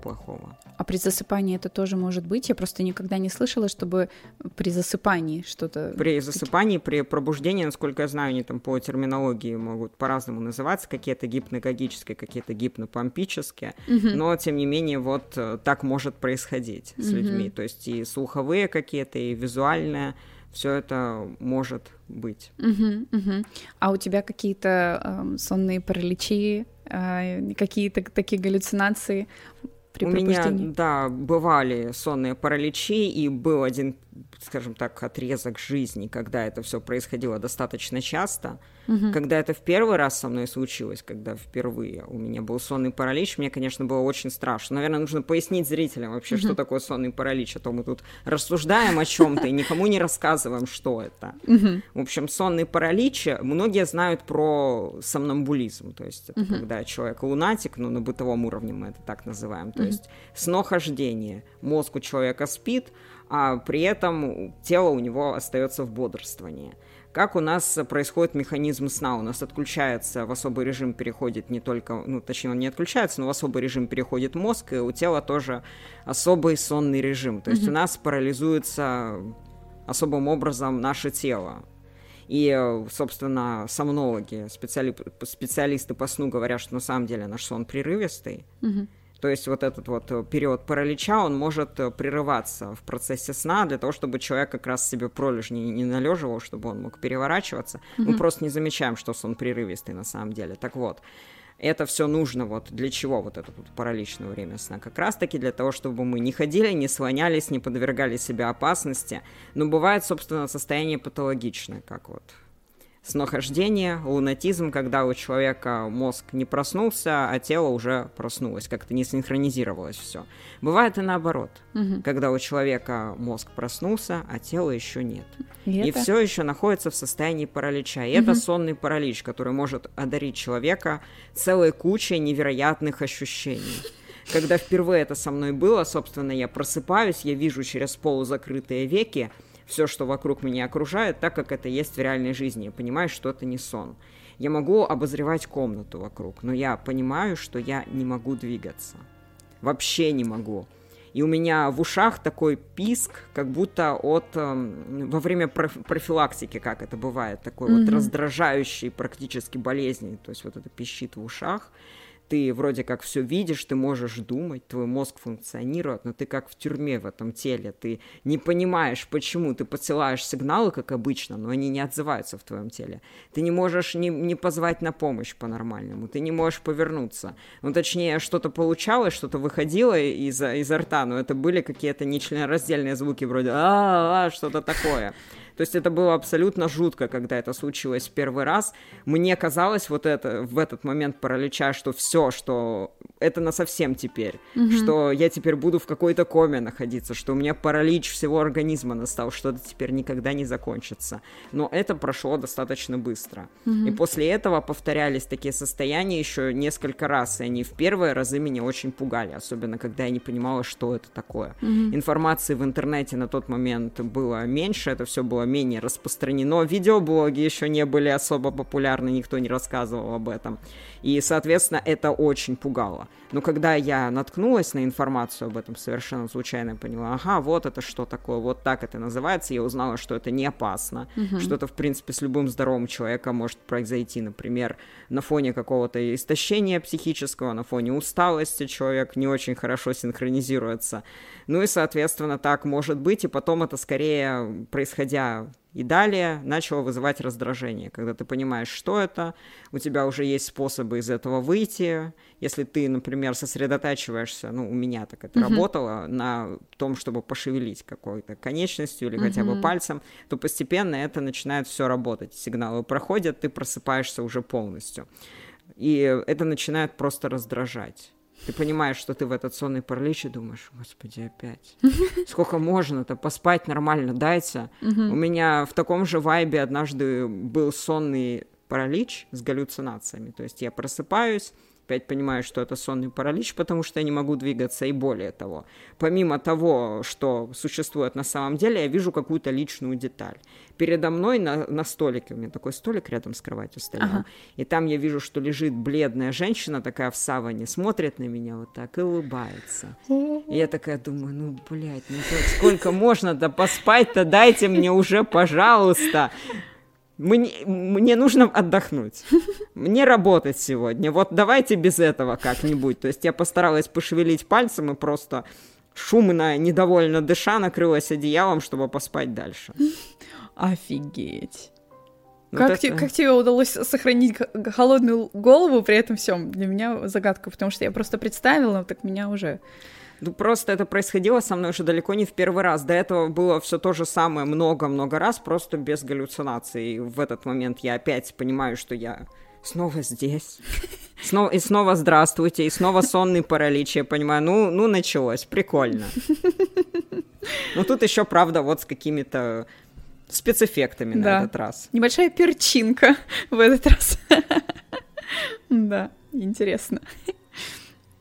плохого. А при засыпании это тоже может быть? Я просто никогда не слышала, чтобы при засыпании что-то... При засыпании, при пробуждении, насколько я знаю, они там по терминологии могут по-разному называться, какие-то гипногогические, какие-то гипнопомпические, угу. но, тем не менее, вот э, так может происходить с угу. людьми. То есть и слуховые какие-то, и визуальные все это может быть. Угу, угу. А у тебя какие-то э, сонные параличи, э, какие-то такие галлюцинации при У меня, да, бывали сонные параличи, и был один, скажем так, отрезок жизни, когда это все происходило достаточно часто. Угу. Когда это в первый раз со мной случилось, когда впервые у меня был сонный паралич, мне, конечно, было очень страшно. Наверное, нужно пояснить зрителям вообще, угу. что такое сонный паралич, а то мы тут рассуждаем о чем-то и никому не рассказываем, что это. Угу. В общем, сонный паралич, многие знают про сомнамбулизм, то есть это угу. когда человек лунатик, ну, на бытовом уровне мы это так называем, то угу. есть снохождение, мозг у человека спит, а при этом тело у него остается в бодрствовании. Как у нас происходит механизм сна? У нас отключается, в особый режим переходит не только, ну, точнее, он не отключается, но в особый режим переходит мозг, и у тела тоже особый сонный режим. То есть mm-hmm. у нас парализуется особым образом наше тело. И, собственно, сомнологи, специали... специалисты по сну говорят, что на самом деле наш сон прерывистый. Mm-hmm. То есть вот этот вот э, период паралича, он может э, прерываться в процессе сна для того, чтобы человек как раз себе пролежни не належивал, чтобы он мог переворачиваться. Mm-hmm. Мы просто не замечаем, что сон прерывистый на самом деле. Так вот, это все нужно вот для чего вот это вот параличное время сна? Как раз-таки для того, чтобы мы не ходили, не слонялись, не подвергали себя опасности. Но бывает, собственно, состояние патологичное, как вот Снохождение, лунатизм, когда у человека мозг не проснулся, а тело уже проснулось, как-то не синхронизировалось все. Бывает и наоборот, угу. когда у человека мозг проснулся, а тела еще нет. И, и это... все еще находится в состоянии паралича. И угу. это сонный паралич, который может одарить человека целой кучей невероятных ощущений. Когда впервые это со мной было, собственно, я просыпаюсь, я вижу через полузакрытые веки, все, что вокруг меня окружает, так как это есть в реальной жизни. Я понимаю, что это не сон. Я могу обозревать комнату вокруг, но я понимаю, что я не могу двигаться. Вообще не могу. И у меня в ушах такой писк, как будто от э, во время профилактики, как это бывает, такой mm-hmm. вот раздражающий практически болезни, то есть вот это пищит в ушах ты вроде как все видишь, ты можешь думать, твой мозг функционирует, но ты как в тюрьме в этом теле, ты не понимаешь, почему ты посылаешь сигналы, как обычно, но они не отзываются в твоем теле. Ты не можешь не, не позвать на помощь по-нормальному, ты не можешь повернуться. Ну, точнее, что-то получалось, что-то выходило из, изо рта, но это были какие-то нечленораздельные звуки вроде а, что-то такое. То есть это было абсолютно жутко, когда это случилось в первый раз. Мне казалось вот это в этот момент паралича, что все, что это на совсем теперь, угу. что я теперь буду в какой-то коме находиться, что у меня паралич всего организма настал, что это теперь никогда не закончится. Но это прошло достаточно быстро. Угу. И после этого повторялись такие состояния еще несколько раз, и они в первые разы меня очень пугали, особенно когда я не понимала, что это такое. Угу. Информации в интернете на тот момент было меньше, это все было менее распространено. Видеоблоги еще не были особо популярны, никто не рассказывал об этом. И, соответственно, это очень пугало. Но когда я наткнулась на информацию об этом совершенно случайно, поняла, ага, вот это что такое, вот так это называется, я узнала, что это не опасно, угу. что это, в принципе, с любым здоровым человеком может произойти, например, на фоне какого-то истощения психического, на фоне усталости человек не очень хорошо синхронизируется. Ну и, соответственно, так может быть, и потом это скорее, происходя и далее начало вызывать раздражение, когда ты понимаешь, что это, у тебя уже есть способы из этого выйти. Если ты, например, сосредотачиваешься, ну, у меня так это uh-huh. работало, на том, чтобы пошевелить какой-то конечностью или uh-huh. хотя бы пальцем, то постепенно это начинает все работать. Сигналы проходят, ты просыпаешься уже полностью. И это начинает просто раздражать. Ты понимаешь, что ты в этот сонный паралич и думаешь, господи, опять. Сколько можно-то поспать нормально, дайте. У меня в таком же вайбе однажды был сонный паралич с галлюцинациями. То есть я просыпаюсь, опять понимаю, что это сонный паралич, потому что я не могу двигаться, и более того, помимо того, что существует на самом деле, я вижу какую-то личную деталь. Передо мной на, на столике, у меня такой столик рядом с кроватью стоял, ага. и там я вижу, что лежит бледная женщина такая в саване, смотрит на меня вот так и улыбается. И я такая думаю, ну, блядь, ну сколько можно-то поспать-то, дайте мне уже, пожалуйста мне, мне нужно отдохнуть. Мне работать сегодня. Вот давайте без этого как-нибудь. То есть я постаралась пошевелить пальцем и просто шумно, недовольно дыша, накрылась одеялом, чтобы поспать дальше. Офигеть. Вот как, это... те, как тебе удалось сохранить холодную голову при этом всем? Для меня загадка, потому что я просто представила, так меня уже ну, просто это происходило со мной уже далеко не в первый раз. До этого было все то же самое много-много раз, просто без галлюцинаций. И в этот момент я опять понимаю, что я снова здесь. Снова, и снова здравствуйте, и снова сонный паралич. Я понимаю, ну, ну началось, прикольно. Ну тут еще, правда, вот с какими-то спецэффектами да. на этот раз. Небольшая перчинка в этот раз. Да, интересно.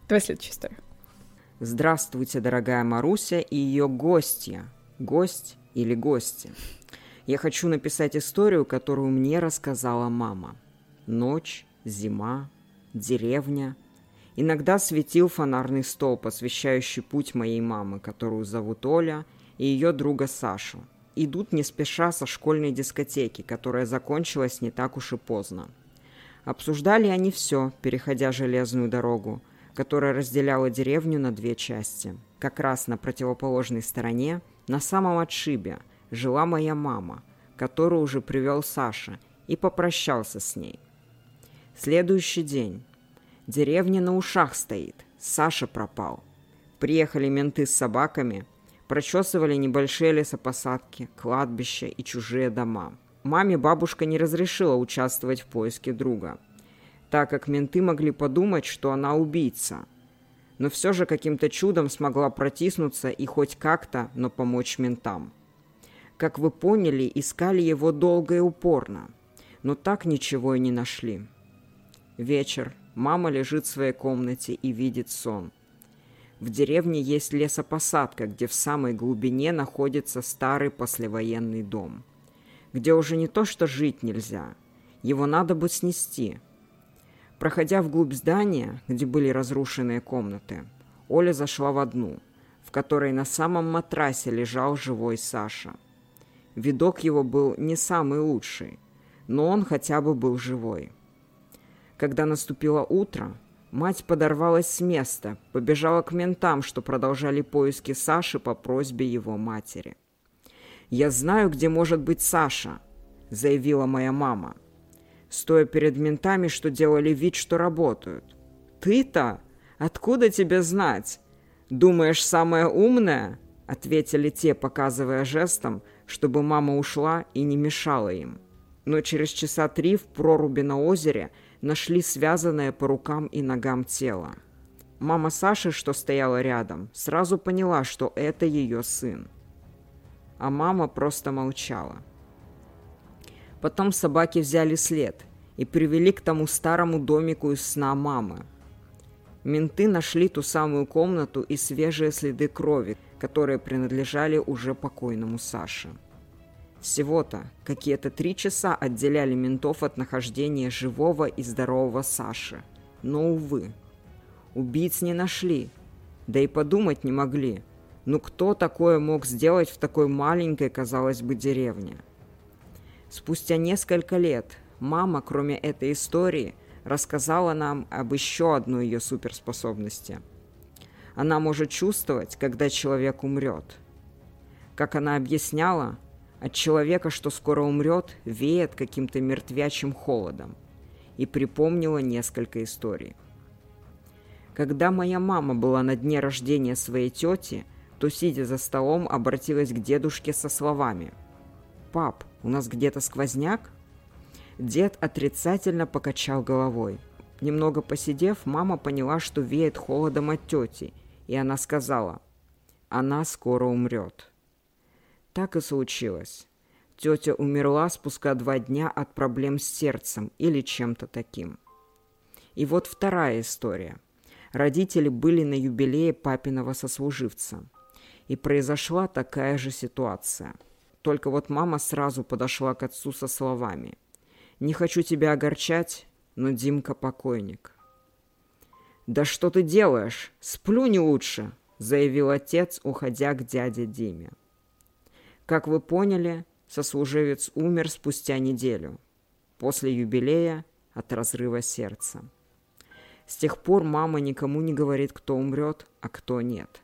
Давай следующую историю. Здравствуйте, дорогая Маруся и ее гостья. Гость или гости. Я хочу написать историю, которую мне рассказала мама. Ночь, зима, деревня. Иногда светил фонарный столб, освещающий путь моей мамы, которую зовут Оля, и ее друга Сашу. Идут не спеша со школьной дискотеки, которая закончилась не так уж и поздно. Обсуждали они все, переходя железную дорогу – которая разделяла деревню на две части. Как раз на противоположной стороне, на самом отшибе, жила моя мама, которую уже привел Саша, и попрощался с ней. Следующий день. Деревня на ушах стоит. Саша пропал. Приехали менты с собаками, прочесывали небольшие лесопосадки, кладбища и чужие дома. Маме бабушка не разрешила участвовать в поиске друга, так как менты могли подумать, что она убийца. Но все же каким-то чудом смогла протиснуться и хоть как-то, но помочь ментам. Как вы поняли, искали его долго и упорно, но так ничего и не нашли. Вечер. Мама лежит в своей комнате и видит сон. В деревне есть лесопосадка, где в самой глубине находится старый послевоенный дом. Где уже не то что жить нельзя, его надо бы снести. Проходя вглубь здания, где были разрушенные комнаты, Оля зашла в одну, в которой на самом матрасе лежал живой Саша. Видок его был не самый лучший, но он хотя бы был живой. Когда наступило утро, мать подорвалась с места, побежала к ментам, что продолжали поиски Саши по просьбе его матери. «Я знаю, где может быть Саша», — заявила моя мама, стоя перед ментами, что делали вид, что работают. «Ты-то? Откуда тебе знать? Думаешь, самая умная?» — ответили те, показывая жестом, чтобы мама ушла и не мешала им. Но через часа три в проруби на озере — нашли связанное по рукам и ногам тело. Мама Саши, что стояла рядом, сразу поняла, что это ее сын. А мама просто молчала. Потом собаки взяли след и привели к тому старому домику из сна мамы. Менты нашли ту самую комнату и свежие следы крови, которые принадлежали уже покойному Саше. Всего-то какие-то три часа отделяли ментов от нахождения живого и здорового Саши. Но, увы, убийц не нашли. Да и подумать не могли. Ну кто такое мог сделать в такой маленькой, казалось бы, деревне? Спустя несколько лет мама, кроме этой истории, рассказала нам об еще одной ее суперспособности. Она может чувствовать, когда человек умрет. Как она объясняла, от человека, что скоро умрет, веет каким-то мертвячим холодом. И припомнила несколько историй. Когда моя мама была на дне рождения своей тети, то, сидя за столом, обратилась к дедушке со словами «Пап, у нас где-то сквозняк?» Дед отрицательно покачал головой. Немного посидев, мама поняла, что веет холодом от тети, и она сказала «Она скоро умрет». Так и случилось. Тетя умерла спустя два дня от проблем с сердцем или чем-то таким. И вот вторая история. Родители были на юбилее папиного сослуживца. И произошла такая же ситуация. Только вот мама сразу подошла к отцу со словами. «Не хочу тебя огорчать, но Димка покойник». «Да что ты делаешь? Сплю не лучше», — заявил отец, уходя к дяде Диме. Как вы поняли, сослуживец умер спустя неделю, после юбилея от разрыва сердца. С тех пор мама никому не говорит, кто умрет, а кто нет,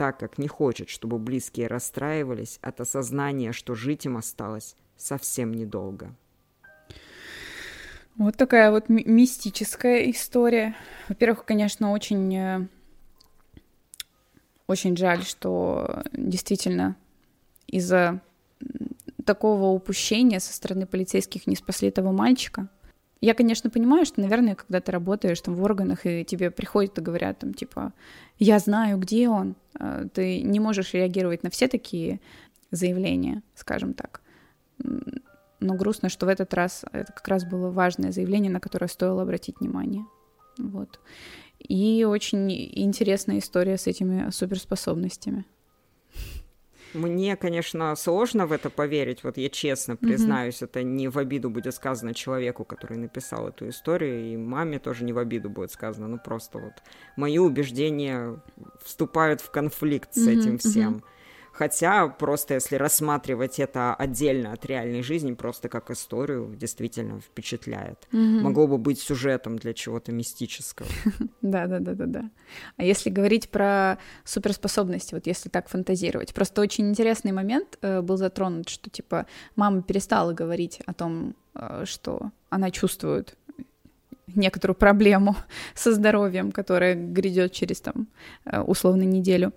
так как не хочет, чтобы близкие расстраивались от осознания, что жить им осталось совсем недолго. Вот такая вот ми- мистическая история. Во-первых, конечно, очень, э, очень жаль, что действительно из-за такого упущения со стороны полицейских не спасли этого мальчика. Я, конечно, понимаю, что, наверное, когда ты работаешь там в органах, и тебе приходят и говорят, там, типа, я знаю, где он, а, ты не можешь реагировать на все такие заявления, скажем так. Но грустно, что в этот раз это как раз было важное заявление, на которое стоило обратить внимание. Вот. И очень интересная история с этими суперспособностями. Мне, конечно, сложно в это поверить, вот я честно признаюсь, mm-hmm. это не в обиду будет сказано человеку, который написал эту историю, и маме тоже не в обиду будет сказано, ну просто вот мои убеждения вступают в конфликт с mm-hmm. этим всем. Mm-hmm. Хотя просто если рассматривать это отдельно от реальной жизни, просто как историю, действительно впечатляет. Mm-hmm. Могло бы быть сюжетом для чего-то мистического. Да, да, да, да, да. А если говорить про суперспособности, вот если так фантазировать, просто очень интересный момент э, был затронут, что типа мама перестала говорить о том, э, что она чувствует некоторую проблему со здоровьем, которая грядет через там условно неделю.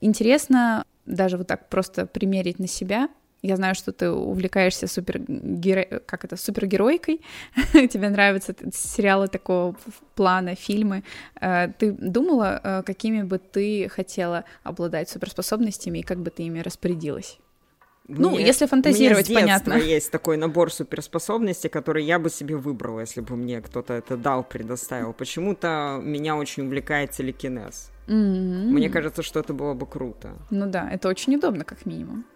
Интересно даже вот так просто примерить на себя Я знаю, что ты увлекаешься супергеро... как это, супергеройкой. Тебе нравятся сериалы такого плана, фильмы. Э, ты думала, э, какими бы ты хотела обладать суперспособностями и как бы ты ими распорядилась? Ну, мне, если фантазировать, меня понятно. есть такой набор суперспособностей, который я бы себе выбрала, если бы мне кто-то это дал, предоставил. Почему-то меня очень увлекает телекинез. Mm-hmm. Мне кажется, что это было бы круто. Ну да, это очень удобно, как минимум.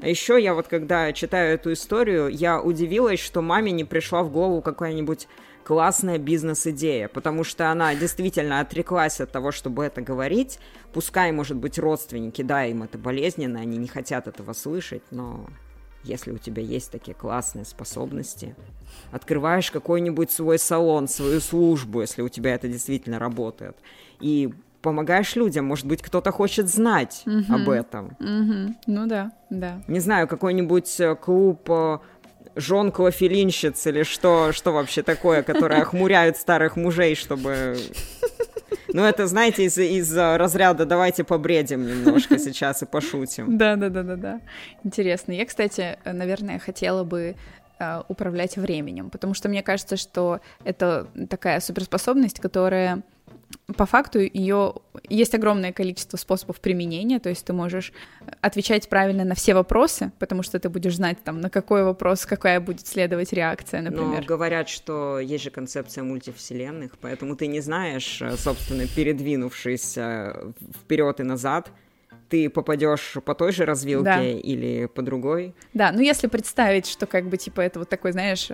А еще я вот, когда читаю эту историю, я удивилась, что маме не пришла в голову какая-нибудь классная бизнес-идея, потому что она действительно отреклась от того, чтобы это говорить. Пускай, может быть, родственники, да, им это болезненно, они не хотят этого слышать, но если у тебя есть такие классные способности, открываешь какой-нибудь свой салон, свою службу, если у тебя это действительно работает, и помогаешь людям, может быть, кто-то хочет знать угу. об этом. Угу. Ну да, да. Не знаю, какой-нибудь э, клуб жен клофелинщиц или что, что вообще такое, которые охмуряют старых мужей, чтобы... Ну, это, знаете, из, из разряда «давайте побредим немножко сейчас и пошутим». Да-да-да-да-да. Интересно. Я, кстати, наверное, хотела бы э, управлять временем, потому что мне кажется, что это такая суперспособность, которая по факту ее есть огромное количество способов применения, то есть ты можешь отвечать правильно на все вопросы, потому что ты будешь знать там на какой вопрос какая будет следовать реакция, например. Но говорят, что есть же концепция мультивселенных, поэтому ты не знаешь, э, собственно, передвинувшись э, вперед и назад, ты попадешь по той же развилке да. или по другой. Да, ну если представить, что как бы типа это вот такой, знаешь,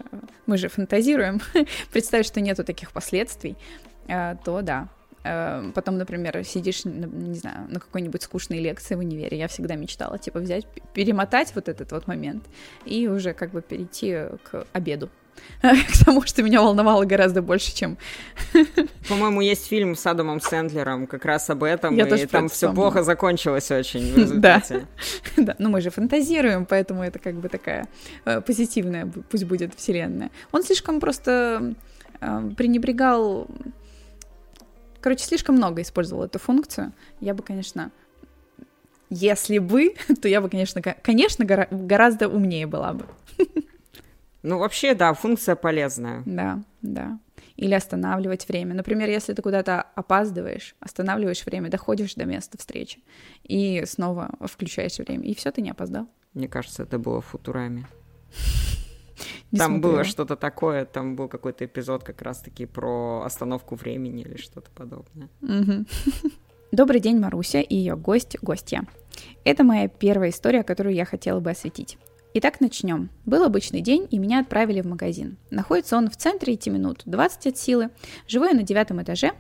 мы же фантазируем, представить, что нету таких последствий, э, то да, Э, потом, например, сидишь, не знаю, на какой-нибудь скучной лекции в универе, я всегда мечтала, типа, взять, перемотать вот этот вот момент и уже как бы перейти к обеду. К тому, что меня волновало гораздо больше, чем... По-моему, есть фильм с Адамом Сэндлером как раз об этом, Я и там все плохо закончилось очень в результате. Да. да, ну мы же фантазируем, поэтому это как бы такая э, позитивная, пусть будет вселенная. Он слишком просто э, пренебрегал Короче, слишком много использовал эту функцию. Я бы, конечно, если бы, то я бы, конечно, конечно, гора- гораздо умнее была бы. Ну, вообще, да, функция полезная. Да, да. Или останавливать время. Например, если ты куда-то опаздываешь, останавливаешь время, доходишь до места встречи и снова включаешь время, и все, ты не опоздал. Мне кажется, это было в Футураме. Не там смотрела. было что-то такое, там был какой-то эпизод как раз-таки про остановку времени или что-то подобное. Добрый день, Маруся и ее гость, гостья. Это моя первая история, которую я хотела бы осветить. Итак, начнем. Был обычный день, и меня отправили в магазин. Находится он в центре, идти минут 20 от силы. Живу я на девятом этаже.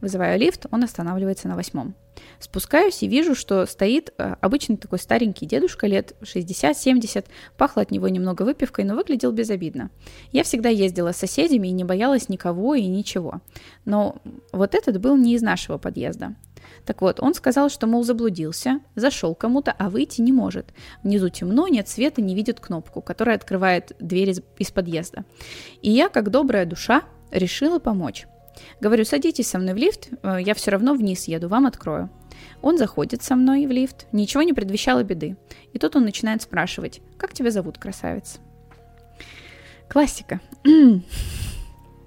Вызываю лифт, он останавливается на восьмом. Спускаюсь и вижу, что стоит э, обычный такой старенький дедушка лет 60-70. Пахло от него немного выпивкой, но выглядел безобидно. Я всегда ездила с соседями и не боялась никого и ничего. Но вот этот был не из нашего подъезда. Так вот, он сказал, что, мол, заблудился, зашел кому-то, а выйти не может. Внизу темно, нет света, не видит кнопку, которая открывает дверь из, из подъезда. И я, как добрая душа, решила помочь. Говорю, садитесь со мной в лифт, э, я все равно вниз еду, вам открою. Он заходит со мной в лифт, ничего не предвещало беды. И тут он начинает спрашивать, как тебя зовут, красавец? Классика.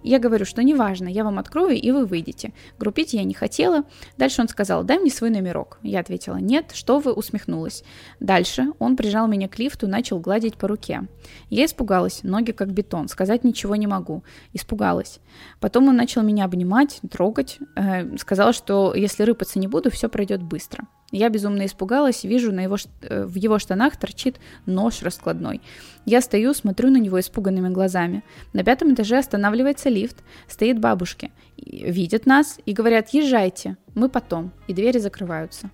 Я говорю, что неважно, я вам открою, и вы выйдете. Группить я не хотела. Дальше он сказал, дай мне свой номерок. Я ответила, нет, что вы, усмехнулась. Дальше он прижал меня к лифту, начал гладить по руке. Я испугалась, ноги как бетон, сказать ничего не могу. Испугалась. Потом он начал меня обнимать, трогать. Э, сказал, что если рыпаться не буду, все пройдет быстро. Я безумно испугалась, вижу, на его, э, в его штанах торчит нож раскладной. Я стою, смотрю на него испуганными глазами. На пятом этаже останавливается лифт, стоит бабушки, видят нас и говорят «Езжайте, мы потом», и двери закрываются.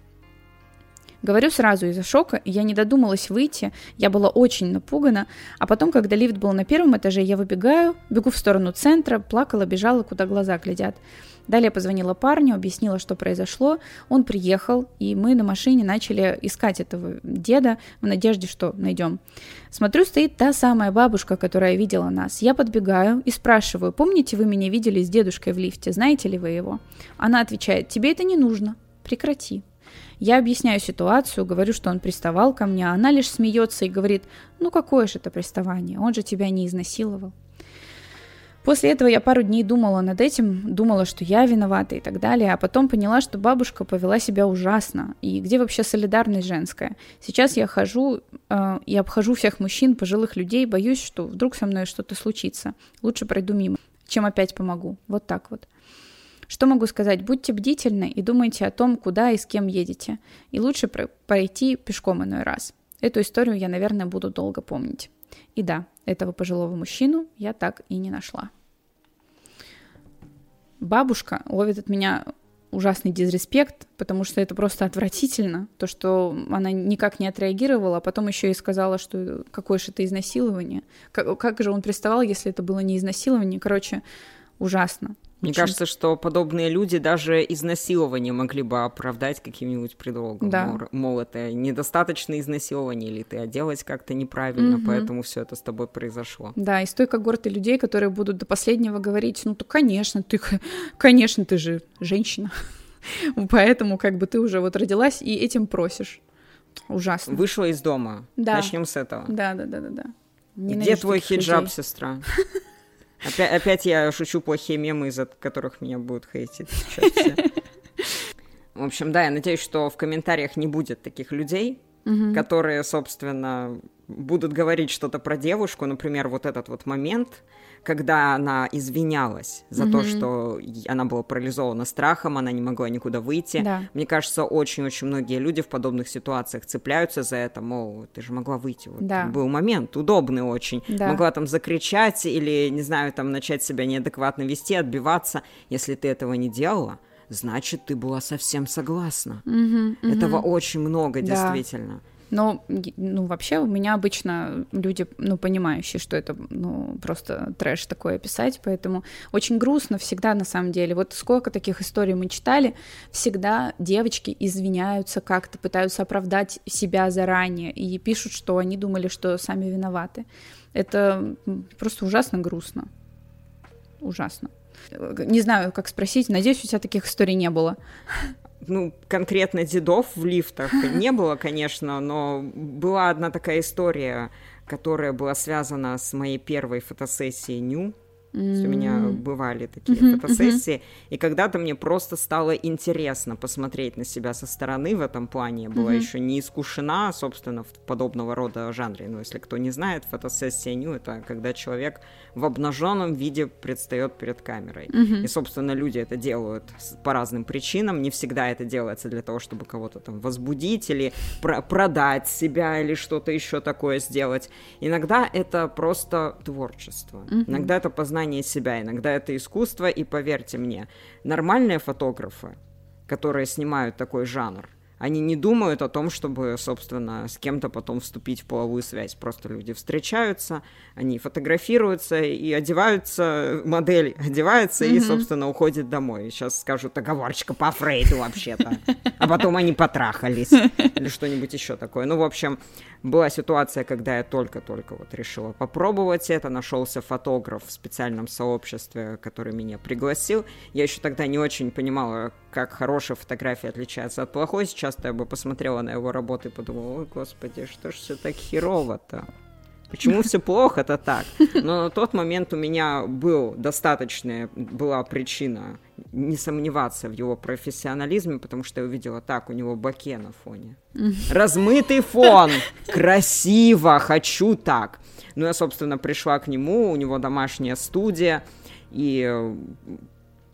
Говорю сразу из-за шока, я не додумалась выйти, я была очень напугана, а потом, когда лифт был на первом этаже, я выбегаю, бегу в сторону центра, плакала, бежала, куда глаза глядят. Далее позвонила парню, объяснила, что произошло. Он приехал, и мы на машине начали искать этого деда в надежде, что найдем. Смотрю, стоит та самая бабушка, которая видела нас. Я подбегаю и спрашиваю, помните, вы меня видели с дедушкой в лифте, знаете ли вы его? Она отвечает, тебе это не нужно, прекрати. Я объясняю ситуацию, говорю, что он приставал ко мне, а она лишь смеется и говорит, ну какое же это приставание, он же тебя не изнасиловал. После этого я пару дней думала над этим, думала, что я виновата и так далее, а потом поняла, что бабушка повела себя ужасно. И где вообще солидарность женская? Сейчас я хожу э, и обхожу всех мужчин, пожилых людей, боюсь, что вдруг со мной что-то случится. Лучше пройду мимо, чем опять помогу. Вот так вот. Что могу сказать? Будьте бдительны и думайте о том, куда и с кем едете. И лучше пройти пешком иной раз. Эту историю я, наверное, буду долго помнить. И да, этого пожилого мужчину я так и не нашла. Бабушка ловит от меня ужасный дизреспект, потому что это просто отвратительно, то, что она никак не отреагировала, а потом еще и сказала, что какое же это изнасилование. Как, как же он приставал, если это было не изнасилование? Короче, ужасно. Мне Очень... кажется, что подобные люди даже изнасилование могли бы оправдать каким-нибудь предлогом. Да. Мол, это недостаточно изнасилование, или ты оделась как-то неправильно, угу. поэтому все это с тобой произошло. Да, и стойка когорты людей, которые будут до последнего говорить, ну, то, конечно, ты, конечно, ты же женщина. Поэтому как бы ты уже вот родилась и этим просишь. Ужасно. Вышла из дома. Да. Начнем с этого. Да, да, да, да, да. Где твой хиджаб, людей. сестра? Опять, опять я шучу плохие мемы, из-за которых меня будут хейтить сейчас все. В общем, да, я надеюсь, что в комментариях не будет таких людей, угу. которые, собственно, будут говорить что-то про девушку, например, вот этот вот момент, когда она извинялась за mm-hmm. то, что она была парализована страхом, она не могла никуда выйти. Да. Мне кажется, очень-очень многие люди в подобных ситуациях цепляются за это, мол, ты же могла выйти. Вот да. был момент, удобный очень. Да. Могла там закричать или, не знаю, там начать себя неадекватно вести, отбиваться. Если ты этого не делала, значит, ты была совсем согласна. Mm-hmm, mm-hmm. Этого очень много, да. действительно. Но, ну, вообще у меня обычно люди, ну, понимающие, что это, ну, просто трэш такое писать, поэтому очень грустно всегда на самом деле. Вот сколько таких историй мы читали, всегда девочки извиняются как-то, пытаются оправдать себя заранее и пишут, что они думали, что сами виноваты. Это просто ужасно грустно. Ужасно. Не знаю, как спросить. Надеюсь, у тебя таких историй не было ну, конкретно дедов в лифтах не было, конечно, но была одна такая история, которая была связана с моей первой фотосессией Ню. Mm-hmm. У меня бывали такие mm-hmm. фотосессии, mm-hmm. и когда-то мне просто стало интересно посмотреть на себя со стороны в этом плане. Я была mm-hmm. еще не искушена, собственно, в подобного рода жанре. Но если кто не знает, фотосессия ню это когда человек в обнаженном виде предстает перед камерой. Mm-hmm. И, собственно, люди это делают по разным причинам. Не всегда это делается для того, чтобы кого-то там возбудить или про- продать себя или что-то еще такое сделать. Иногда это просто творчество. Mm-hmm. Иногда это познание познание себя, иногда это искусство, и поверьте мне, нормальные фотографы, которые снимают такой жанр, они не думают о том, чтобы, собственно, с кем-то потом вступить в половую связь. Просто люди встречаются, они фотографируются и одеваются, модель одевается mm-hmm. и, собственно, уходит домой. Сейчас скажут, оговорочка по Фрейду вообще-то. А потом они потрахались. Или что-нибудь еще такое. Ну, в общем, была ситуация, когда я только-только вот решила попробовать это. Нашелся фотограф в специальном сообществе, который меня пригласил. Я еще тогда не очень понимала, как хорошая фотография отличается от плохой. Сейчас я бы посмотрела на его работу и подумала, ой, господи, что ж все так херово-то? Почему все плохо-то так? Но на тот момент у меня был достаточная, была причина не сомневаться в его профессионализме, потому что я увидела так, у него баке на фоне. Размытый фон! Красиво! Хочу так! Ну, я, собственно, пришла к нему, у него домашняя студия, и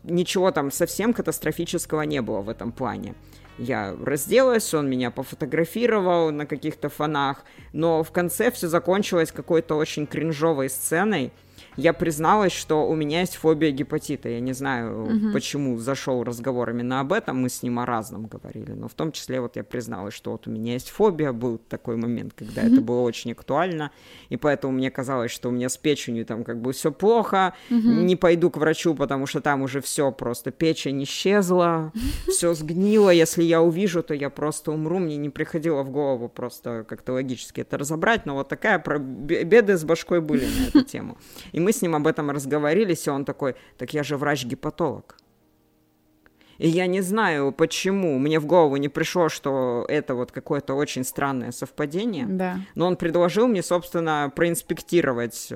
ничего там совсем катастрофического не было в этом плане. Я разделась, он меня пофотографировал на каких-то фонах, но в конце все закончилось какой-то очень кринжовой сценой, я призналась, что у меня есть фобия гепатита. Я не знаю, угу. почему зашел разговор именно об этом, мы с ним о разном говорили, но в том числе вот я призналась, что вот у меня есть фобия, был такой момент, когда угу. это было очень актуально, и поэтому мне казалось, что у меня с печенью там как бы все плохо, угу. не пойду к врачу, потому что там уже все просто, печень исчезла, все сгнило, если я увижу, то я просто умру, мне не приходило в голову просто как-то логически это разобрать, но вот такая про... беды с башкой были на эту тему. И мы с ним об этом разговорились, и он такой, так я же врач-гепатолог. И я не знаю, почему. Мне в голову не пришло, что это вот какое-то очень странное совпадение. Да. Но он предложил мне, собственно, проинспектировать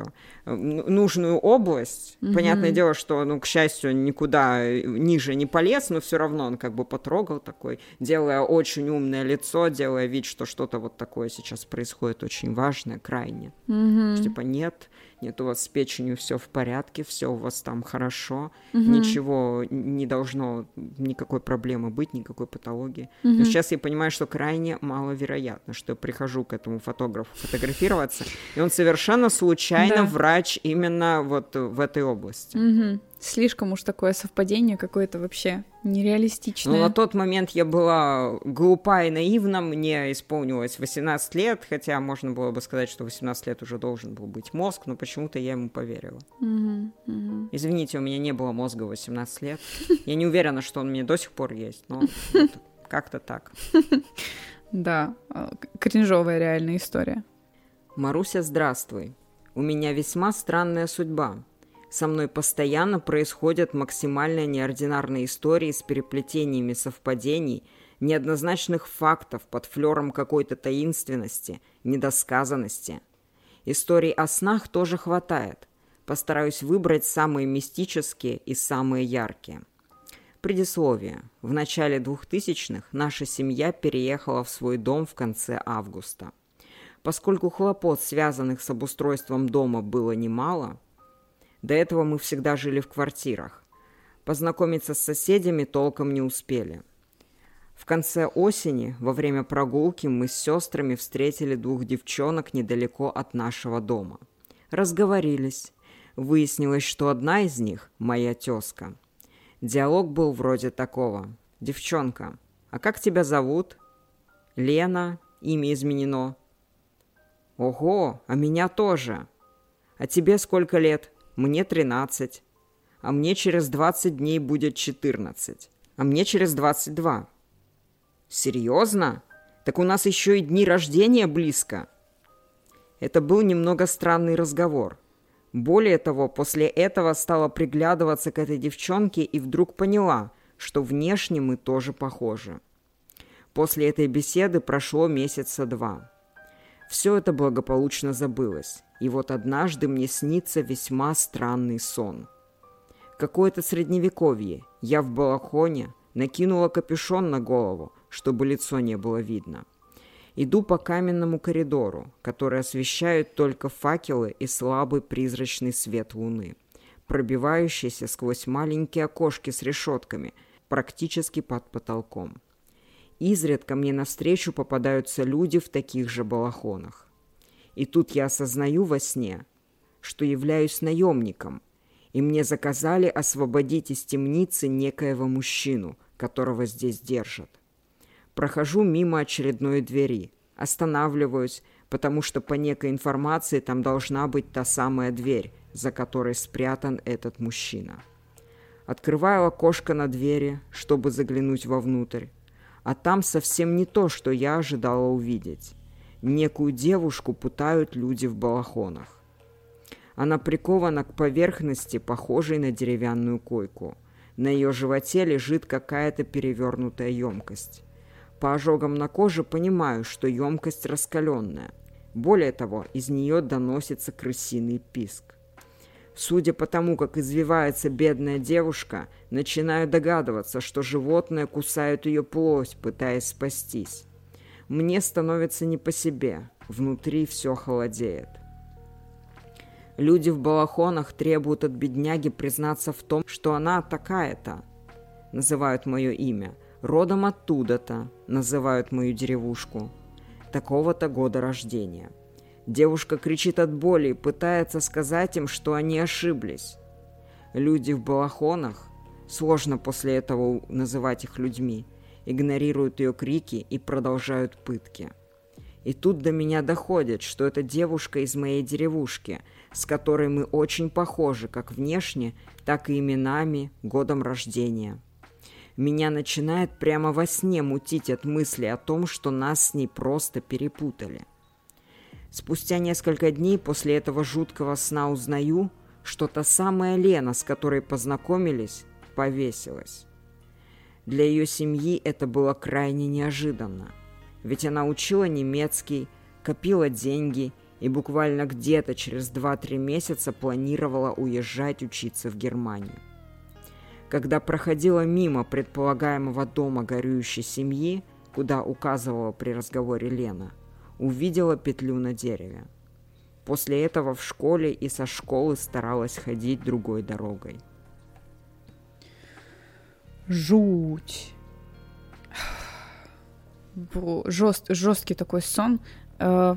нужную область. Угу. Понятное дело, что, ну, к счастью, никуда ниже не полез, но все равно он как бы потрогал такой, делая очень умное лицо, делая вид, что что-то вот такое сейчас происходит очень важное, крайне. Угу. Типа, нет, нет, у вас с печенью все в порядке, все у вас там хорошо, угу. ничего не должно, никакой проблемы быть, никакой патологии. Угу. Но сейчас я понимаю, что крайне маловероятно, что я прихожу к этому фотографу фотографироваться, и он совершенно случайно да. врач именно вот в этой области. Угу. Слишком уж такое совпадение какое-то вообще нереалистичное. Ну, на тот момент я была глупа и наивна, мне исполнилось 18 лет, хотя можно было бы сказать, что 18 лет уже должен был быть мозг, но почему-то я ему поверила. Угу, угу. Извините, у меня не было мозга 18 лет. Я не уверена, что он мне до сих пор есть, но как-то так. Да, а, кринжовая реальная история. Маруся, здравствуй. У меня весьма странная судьба. Со мной постоянно происходят максимально неординарные истории с переплетениями совпадений, неоднозначных фактов под флером какой-то таинственности, недосказанности. Историй о снах тоже хватает. Постараюсь выбрать самые мистические и самые яркие. Предисловие. В начале 2000-х наша семья переехала в свой дом в конце августа. Поскольку хлопот, связанных с обустройством дома, было немало, до этого мы всегда жили в квартирах. Познакомиться с соседями толком не успели. В конце осени, во время прогулки, мы с сестрами встретили двух девчонок недалеко от нашего дома. Разговорились. Выяснилось, что одна из них – моя тезка. Диалог был вроде такого. «Девчонка, а как тебя зовут?» «Лена. Имя изменено». «Ого, а меня тоже». «А тебе сколько лет?» Мне 13, а мне через 20 дней будет 14, а мне через 22. Серьезно? Так у нас еще и дни рождения близко. Это был немного странный разговор. Более того, после этого стала приглядываться к этой девчонке и вдруг поняла, что внешне мы тоже похожи. После этой беседы прошло месяца два. Все это благополучно забылось. И вот однажды мне снится весьма странный сон. Какое-то средневековье. Я в балахоне, накинула капюшон на голову, чтобы лицо не было видно. Иду по каменному коридору, который освещают только факелы и слабый призрачный свет луны, пробивающийся сквозь маленькие окошки с решетками, практически под потолком. Изредка мне навстречу попадаются люди в таких же балахонах. И тут я осознаю во сне, что являюсь наемником, и мне заказали освободить из темницы некоего мужчину, которого здесь держат. Прохожу мимо очередной двери, останавливаюсь, потому что по некой информации там должна быть та самая дверь, за которой спрятан этот мужчина. Открываю окошко на двери, чтобы заглянуть вовнутрь, а там совсем не то, что я ожидала увидеть. Некую девушку путают люди в балахонах. Она прикована к поверхности, похожей на деревянную койку. На ее животе лежит какая-то перевернутая емкость. По ожогам на коже понимаю, что емкость раскаленная. Более того, из нее доносится крысиный писк. Судя по тому, как извивается бедная девушка, начинаю догадываться, что животное кусает ее плоть, пытаясь спастись. Мне становится не по себе, внутри все холодеет. Люди в балахонах требуют от бедняги признаться в том, что она такая-то. Называют мое имя. Родом оттуда-то. Называют мою деревушку. Такого-то года рождения. Девушка кричит от боли и пытается сказать им, что они ошиблись. Люди в балахонах, сложно после этого называть их людьми, игнорируют ее крики и продолжают пытки. И тут до меня доходит, что это девушка из моей деревушки, с которой мы очень похожи как внешне, так и именами, годом рождения. Меня начинает прямо во сне мутить от мысли о том, что нас с ней просто перепутали – Спустя несколько дней после этого жуткого сна узнаю, что та самая Лена, с которой познакомились, повесилась. Для ее семьи это было крайне неожиданно. Ведь она учила немецкий, копила деньги и буквально где-то через 2-3 месяца планировала уезжать учиться в Германию. Когда проходила мимо предполагаемого дома горюющей семьи, куда указывала при разговоре Лена, увидела петлю на дереве. После этого в школе и со школы старалась ходить другой дорогой. Жуть. Жест, жесткий такой сон. Э,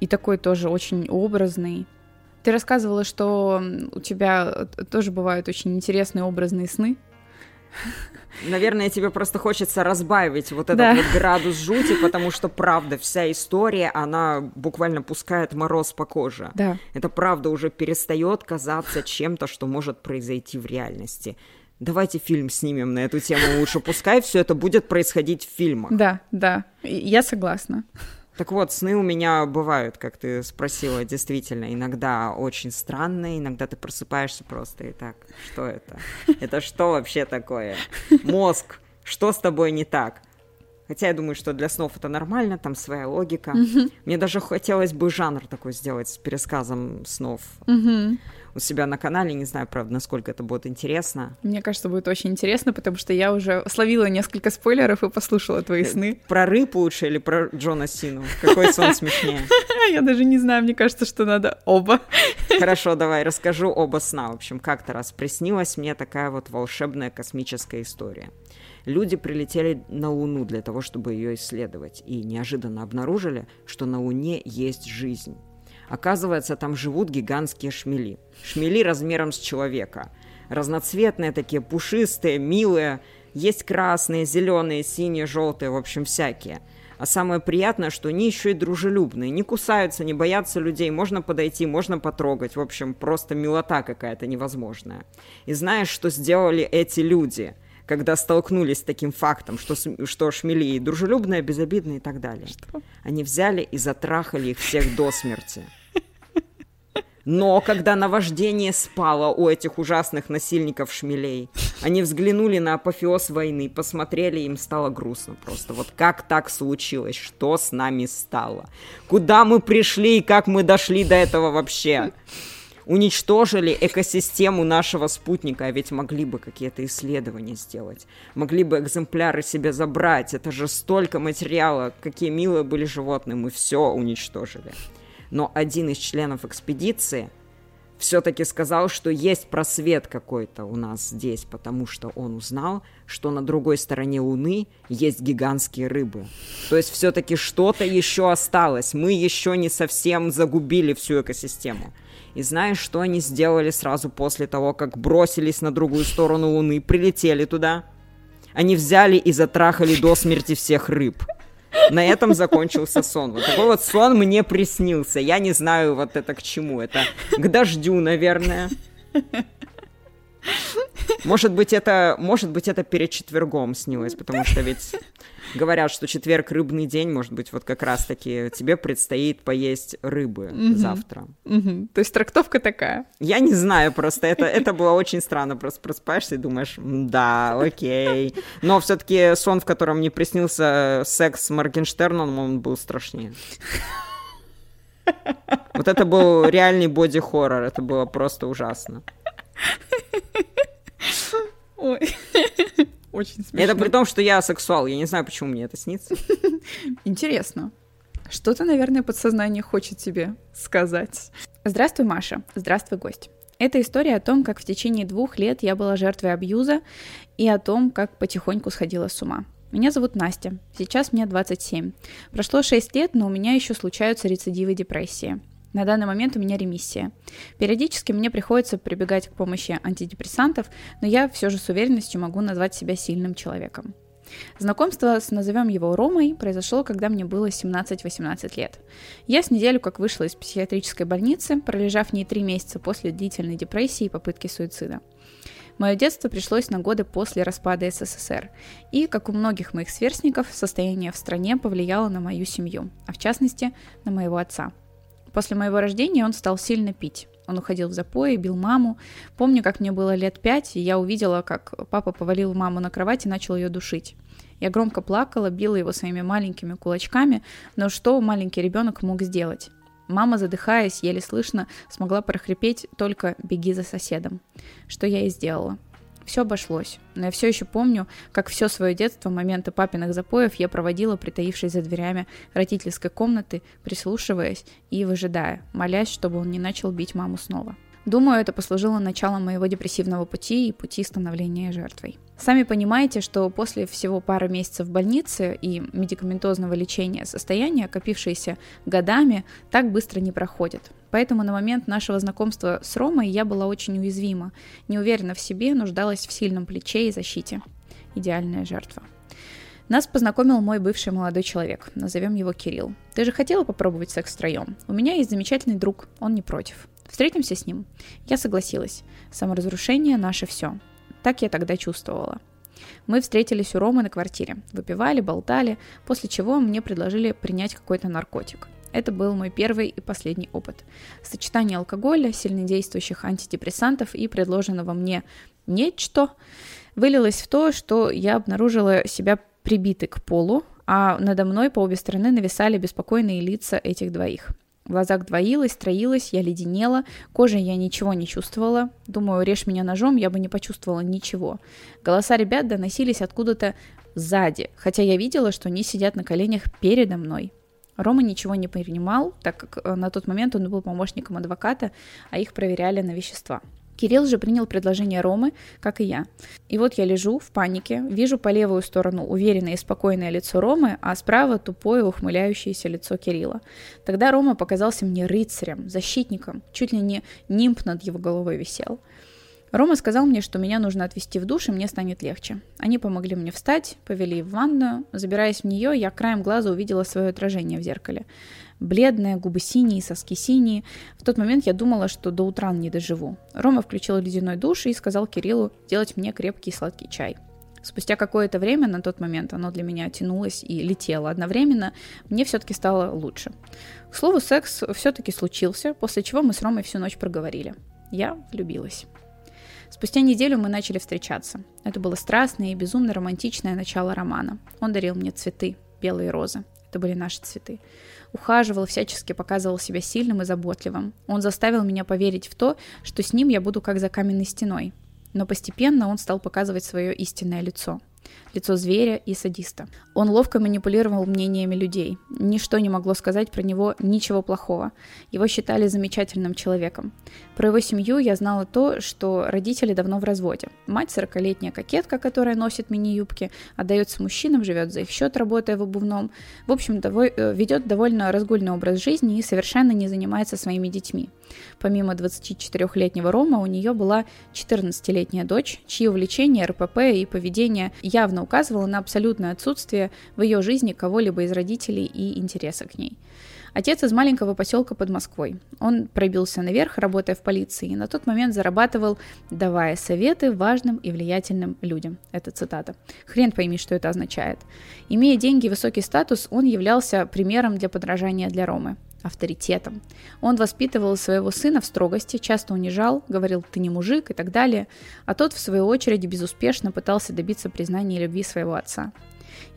и такой тоже очень образный. Ты рассказывала, что у тебя тоже бывают очень интересные образные сны. Наверное, тебе просто хочется разбавить вот этот да. вот градус жути, потому что, правда, вся история, она буквально пускает мороз по коже. Да. Это, правда, уже перестает казаться чем-то, что может произойти в реальности. Давайте фильм снимем на эту тему лучше. Пускай все это будет происходить в фильмах. Да, да, я согласна. Так вот, сны у меня бывают, как ты спросила, действительно, иногда очень странные, иногда ты просыпаешься просто и так, что это? Это что вообще такое? Мозг, что с тобой не так? Хотя я думаю, что для снов это нормально, там своя логика. Mm-hmm. Мне даже хотелось бы жанр такой сделать с пересказом снов. Mm-hmm у себя на канале. Не знаю, правда, насколько это будет интересно. Мне кажется, будет очень интересно, потому что я уже словила несколько спойлеров и послушала твои сны. Про рыб лучше или про Джона Сину? Какой сон смешнее? Я даже не знаю, мне кажется, что надо оба. Хорошо, давай расскажу оба сна. В общем, как-то раз приснилась мне такая вот волшебная космическая история. Люди прилетели на Луну для того, чтобы ее исследовать, и неожиданно обнаружили, что на Луне есть жизнь. Оказывается, там живут гигантские шмели. Шмели размером с человека. Разноцветные такие, пушистые, милые. Есть красные, зеленые, синие, желтые, в общем, всякие. А самое приятное, что они еще и дружелюбные. Не кусаются, не боятся людей. Можно подойти, можно потрогать. В общем, просто милота какая-то невозможная. И знаешь, что сделали эти люди? Когда столкнулись с таким фактом, что, что шмели дружелюбные, безобидные и так далее. Что? Они взяли и затрахали их всех до смерти. Но когда наваждение спало у этих ужасных насильников шмелей, они взглянули на апофеоз войны, посмотрели, им стало грустно просто. Вот как так случилось? Что с нами стало? Куда мы пришли и как мы дошли до этого вообще? Уничтожили экосистему нашего спутника, а ведь могли бы какие-то исследования сделать. Могли бы экземпляры себе забрать. Это же столько материала. Какие милые были животные. Мы все уничтожили но один из членов экспедиции все-таки сказал, что есть просвет какой-то у нас здесь, потому что он узнал, что на другой стороне Луны есть гигантские рыбы. То есть все-таки что-то еще осталось. Мы еще не совсем загубили всю экосистему. И знаешь, что они сделали сразу после того, как бросились на другую сторону Луны, прилетели туда? Они взяли и затрахали до смерти всех рыб. На этом закончился сон. Вот такой вот сон мне приснился. Я не знаю вот это к чему. Это к дождю, наверное. Может быть, это, может быть, это перед четвергом снилось, потому что ведь говорят, что четверг рыбный день, может быть, вот как раз-таки тебе предстоит поесть рыбы завтра. То есть трактовка такая? Я не знаю, просто это, это было очень странно. Просто просыпаешься и думаешь, да, окей. Но все-таки сон, в котором мне приснился секс с Моргенштерном, он был страшнее. Вот это был реальный боди-хоррор, это было просто ужасно. Ой. Очень смешно. Это при том, что я сексуал. Я не знаю, почему мне это снится. Интересно. Что-то, наверное, подсознание хочет тебе сказать. Здравствуй, Маша. Здравствуй, гость. Это история о том, как в течение двух лет я была жертвой абьюза и о том, как потихоньку сходила с ума. Меня зовут Настя. Сейчас мне 27. Прошло 6 лет, но у меня еще случаются рецидивы депрессии. На данный момент у меня ремиссия. Периодически мне приходится прибегать к помощи антидепрессантов, но я все же с уверенностью могу назвать себя сильным человеком. Знакомство с, назовем его Ромой, произошло, когда мне было 17-18 лет. Я с неделю как вышла из психиатрической больницы, пролежав в ней три месяца после длительной депрессии и попытки суицида. Мое детство пришлось на годы после распада СССР, и, как у многих моих сверстников, состояние в стране повлияло на мою семью, а в частности, на моего отца – После моего рождения он стал сильно пить. Он уходил в запой, бил маму. Помню, как мне было лет пять, и я увидела, как папа повалил маму на кровать и начал ее душить. Я громко плакала, била его своими маленькими кулачками, но что маленький ребенок мог сделать? Мама, задыхаясь, еле слышно, смогла прохрипеть только «беги за соседом», что я и сделала. Все обошлось, но я все еще помню, как все свое детство, моменты папиных запоев я проводила, притаившись за дверями родительской комнаты, прислушиваясь и выжидая, молясь, чтобы он не начал бить маму снова. Думаю, это послужило началом моего депрессивного пути и пути становления жертвой. Сами понимаете, что после всего пары месяцев в больнице и медикаментозного лечения состояние, копившееся годами, так быстро не проходит. Поэтому на момент нашего знакомства с Ромой я была очень уязвима, не уверена в себе, нуждалась в сильном плече и защите. Идеальная жертва. Нас познакомил мой бывший молодой человек, назовем его Кирилл. Ты же хотела попробовать секс втроем? У меня есть замечательный друг, он не против. Встретимся с ним. Я согласилась. Саморазрушение – наше все. Так я тогда чувствовала. Мы встретились у Ромы на квартире, выпивали, болтали, после чего мне предложили принять какой-то наркотик. Это был мой первый и последний опыт. Сочетание алкоголя, сильнодействующих антидепрессантов и предложенного мне нечто вылилось в то, что я обнаружила себя прибитой к полу, а надо мной по обе стороны нависали беспокойные лица этих двоих – в глазах двоилась, троилась, я леденела, кожей я ничего не чувствовала. Думаю, режь меня ножом, я бы не почувствовала ничего. Голоса ребят доносились откуда-то сзади, хотя я видела, что они сидят на коленях передо мной. Рома ничего не принимал, так как э, на тот момент он был помощником адвоката, а их проверяли на вещества. Кирилл же принял предложение Ромы, как и я. И вот я лежу в панике, вижу по левую сторону уверенное и спокойное лицо Ромы, а справа тупое ухмыляющееся лицо Кирилла. Тогда Рома показался мне рыцарем, защитником, чуть ли не нимб над его головой висел. Рома сказал мне, что меня нужно отвезти в душ, и мне станет легче. Они помогли мне встать, повели в ванную. Забираясь в нее, я краем глаза увидела свое отражение в зеркале бледная, губы синие, соски синие. В тот момент я думала, что до утра не доживу. Рома включил ледяной душ и сказал Кириллу делать мне крепкий сладкий чай. Спустя какое-то время, на тот момент оно для меня тянулось и летело одновременно, мне все-таки стало лучше. К слову, секс все-таки случился, после чего мы с Ромой всю ночь проговорили. Я влюбилась. Спустя неделю мы начали встречаться. Это было страстное и безумно романтичное начало романа. Он дарил мне цветы, белые розы. Это были наши цветы ухаживал, всячески показывал себя сильным и заботливым. Он заставил меня поверить в то, что с ним я буду как за каменной стеной. Но постепенно он стал показывать свое истинное лицо – лицо зверя и садиста. Он ловко манипулировал мнениями людей. Ничто не могло сказать про него ничего плохого. Его считали замечательным человеком. Про его семью я знала то, что родители давно в разводе. Мать 40-летняя кокетка, которая носит мини-юбки, отдается мужчинам, живет за их счет, работая в обувном. В общем, дово- э, ведет довольно разгульный образ жизни и совершенно не занимается своими детьми. Помимо 24-летнего Рома, у нее была 14-летняя дочь, чьи увлечения, РПП и поведение явно указывало на абсолютное отсутствие в ее жизни кого-либо из родителей и интереса к ней. Отец из маленького поселка под Москвой. Он пробился наверх, работая в полиции, и на тот момент зарабатывал, давая советы важным и влиятельным людям. Это цитата. Хрен пойми, что это означает. Имея деньги и высокий статус, он являлся примером для подражания для Ромы авторитетом. Он воспитывал своего сына в строгости, часто унижал, говорил «ты не мужик» и так далее, а тот, в свою очередь, безуспешно пытался добиться признания и любви своего отца.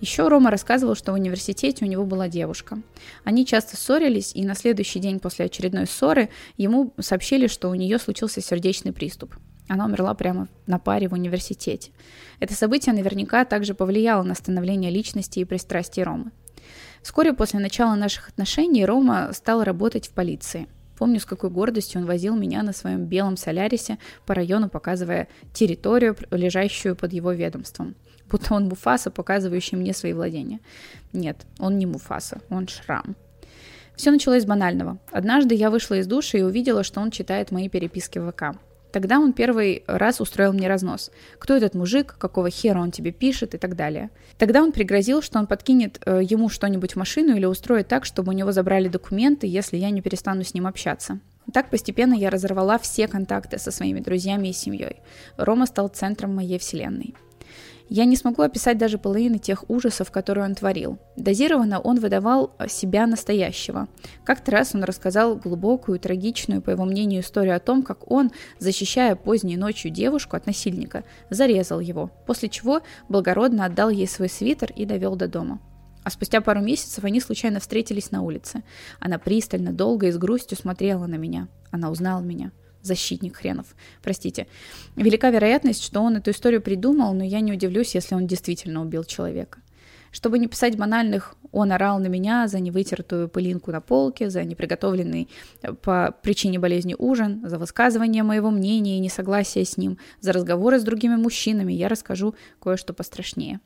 Еще Рома рассказывал, что в университете у него была девушка. Они часто ссорились, и на следующий день после очередной ссоры ему сообщили, что у нее случился сердечный приступ. Она умерла прямо на паре в университете. Это событие наверняка также повлияло на становление личности и пристрастий Ромы. Вскоре после начала наших отношений Рома стал работать в полиции. Помню, с какой гордостью он возил меня на своем белом солярисе по району, показывая территорию, лежащую под его ведомством. Будто он Муфаса, показывающий мне свои владения. Нет, он не Муфаса, он Шрам. Все началось с банального. Однажды я вышла из души и увидела, что он читает мои переписки в ВК. Тогда он первый раз устроил мне разнос. Кто этот мужик, какого хера он тебе пишет и так далее. Тогда он пригрозил, что он подкинет э, ему что-нибудь в машину или устроит так, чтобы у него забрали документы, если я не перестану с ним общаться. Так постепенно я разорвала все контакты со своими друзьями и семьей. Рома стал центром моей вселенной. Я не смогу описать даже половины тех ужасов, которые он творил. Дозированно он выдавал себя настоящего. Как-то раз он рассказал глубокую, трагичную, по его мнению, историю о том, как он, защищая поздней ночью девушку от насильника, зарезал его, после чего благородно отдал ей свой свитер и довел до дома. А спустя пару месяцев они случайно встретились на улице. Она пристально, долго и с грустью смотрела на меня. Она узнала меня защитник хренов, простите. Велика вероятность, что он эту историю придумал, но я не удивлюсь, если он действительно убил человека. Чтобы не писать банальных, он орал на меня за невытертую пылинку на полке, за неприготовленный э, по причине болезни ужин, за высказывание моего мнения и несогласие с ним, за разговоры с другими мужчинами, я расскажу кое-что пострашнее.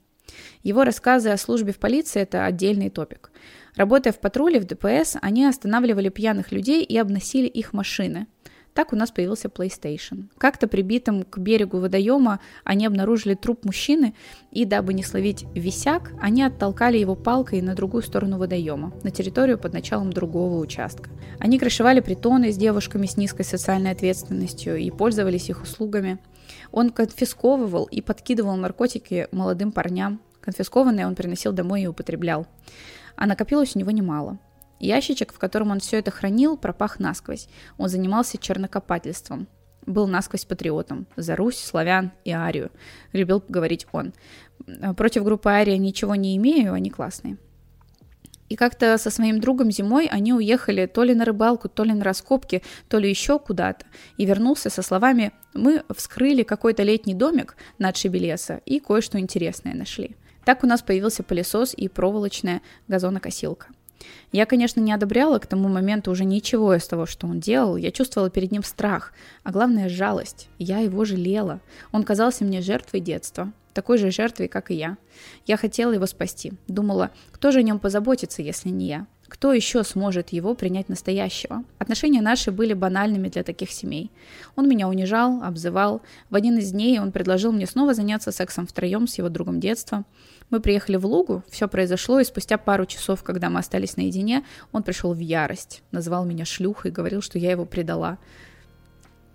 Его рассказы о службе в полиции – это отдельный топик. Работая в патруле в ДПС, они останавливали пьяных людей и обносили их машины – так у нас появился PlayStation. Как-то прибитым к берегу водоема они обнаружили труп мужчины, и дабы не словить висяк, они оттолкали его палкой на другую сторону водоема, на территорию под началом другого участка. Они крышевали притоны с девушками с низкой социальной ответственностью и пользовались их услугами. Он конфисковывал и подкидывал наркотики молодым парням. Конфискованные он приносил домой и употреблял. А накопилось у него немало – Ящичек, в котором он все это хранил, пропах насквозь. Он занимался чернокопательством. Был насквозь патриотом. За Русь, славян и Арию. Любил говорить он. Против группы Ария ничего не имею, они классные. И как-то со своим другом зимой они уехали то ли на рыбалку, то ли на раскопки, то ли еще куда-то. И вернулся со словами «Мы вскрыли какой-то летний домик на отшибе леса и кое-что интересное нашли». Так у нас появился пылесос и проволочная газонокосилка. Я, конечно, не одобряла к тому моменту уже ничего из того, что он делал. Я чувствовала перед ним страх, а главное жалость. Я его жалела. Он казался мне жертвой детства, такой же жертвой, как и я. Я хотела его спасти. Думала, кто же о нем позаботится, если не я? Кто еще сможет его принять настоящего? Отношения наши были банальными для таких семей. Он меня унижал, обзывал. В один из дней он предложил мне снова заняться сексом втроем с его другом детства. Мы приехали в Лугу, все произошло, и спустя пару часов, когда мы остались наедине, он пришел в ярость, назвал меня шлюхой, говорил, что я его предала.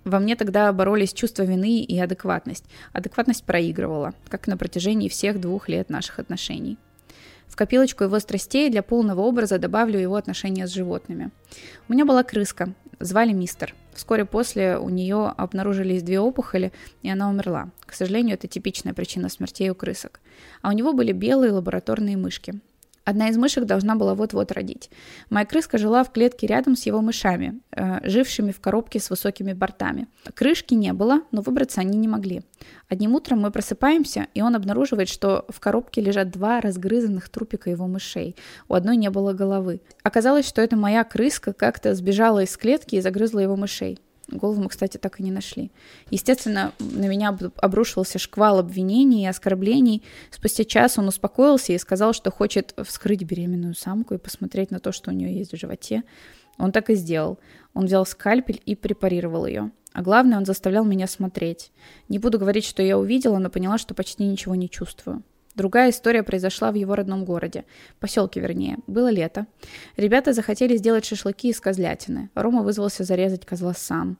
Во мне тогда боролись чувство вины и адекватность. Адекватность проигрывала, как на протяжении всех двух лет наших отношений. В копилочку его страстей для полного образа добавлю его отношения с животными. У меня была крыска, звали Мистер. Вскоре после у нее обнаружились две опухоли, и она умерла. К сожалению, это типичная причина смертей у крысок. А у него были белые лабораторные мышки. Одна из мышек должна была вот-вот родить. Моя крыска жила в клетке рядом с его мышами, э, жившими в коробке с высокими бортами. Крышки не было, но выбраться они не могли. Одним утром мы просыпаемся, и он обнаруживает, что в коробке лежат два разгрызанных трупика его мышей. У одной не было головы. Оказалось, что это моя крыска как-то сбежала из клетки и загрызла его мышей. Голову мы, кстати, так и не нашли. Естественно, на меня обрушился шквал обвинений и оскорблений. Спустя час он успокоился и сказал, что хочет вскрыть беременную самку и посмотреть на то, что у нее есть в животе. Он так и сделал. Он взял скальпель и препарировал ее. А главное, он заставлял меня смотреть. Не буду говорить, что я увидела, но поняла, что почти ничего не чувствую. Другая история произошла в его родном городе, поселке вернее. Было лето. Ребята захотели сделать шашлыки из козлятины. Рома вызвался зарезать козла сам.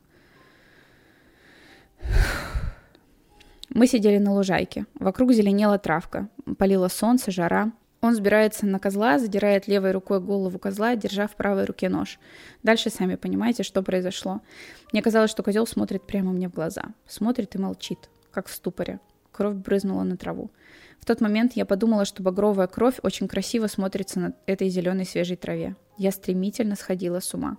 Мы сидели на лужайке. Вокруг зеленела травка. Полило солнце, жара. Он сбирается на козла, задирает левой рукой голову козла, держа в правой руке нож. Дальше сами понимаете, что произошло. Мне казалось, что козел смотрит прямо мне в глаза. Смотрит и молчит, как в ступоре. Кровь брызнула на траву. В тот момент я подумала, что багровая кровь очень красиво смотрится на этой зеленой свежей траве. Я стремительно сходила с ума.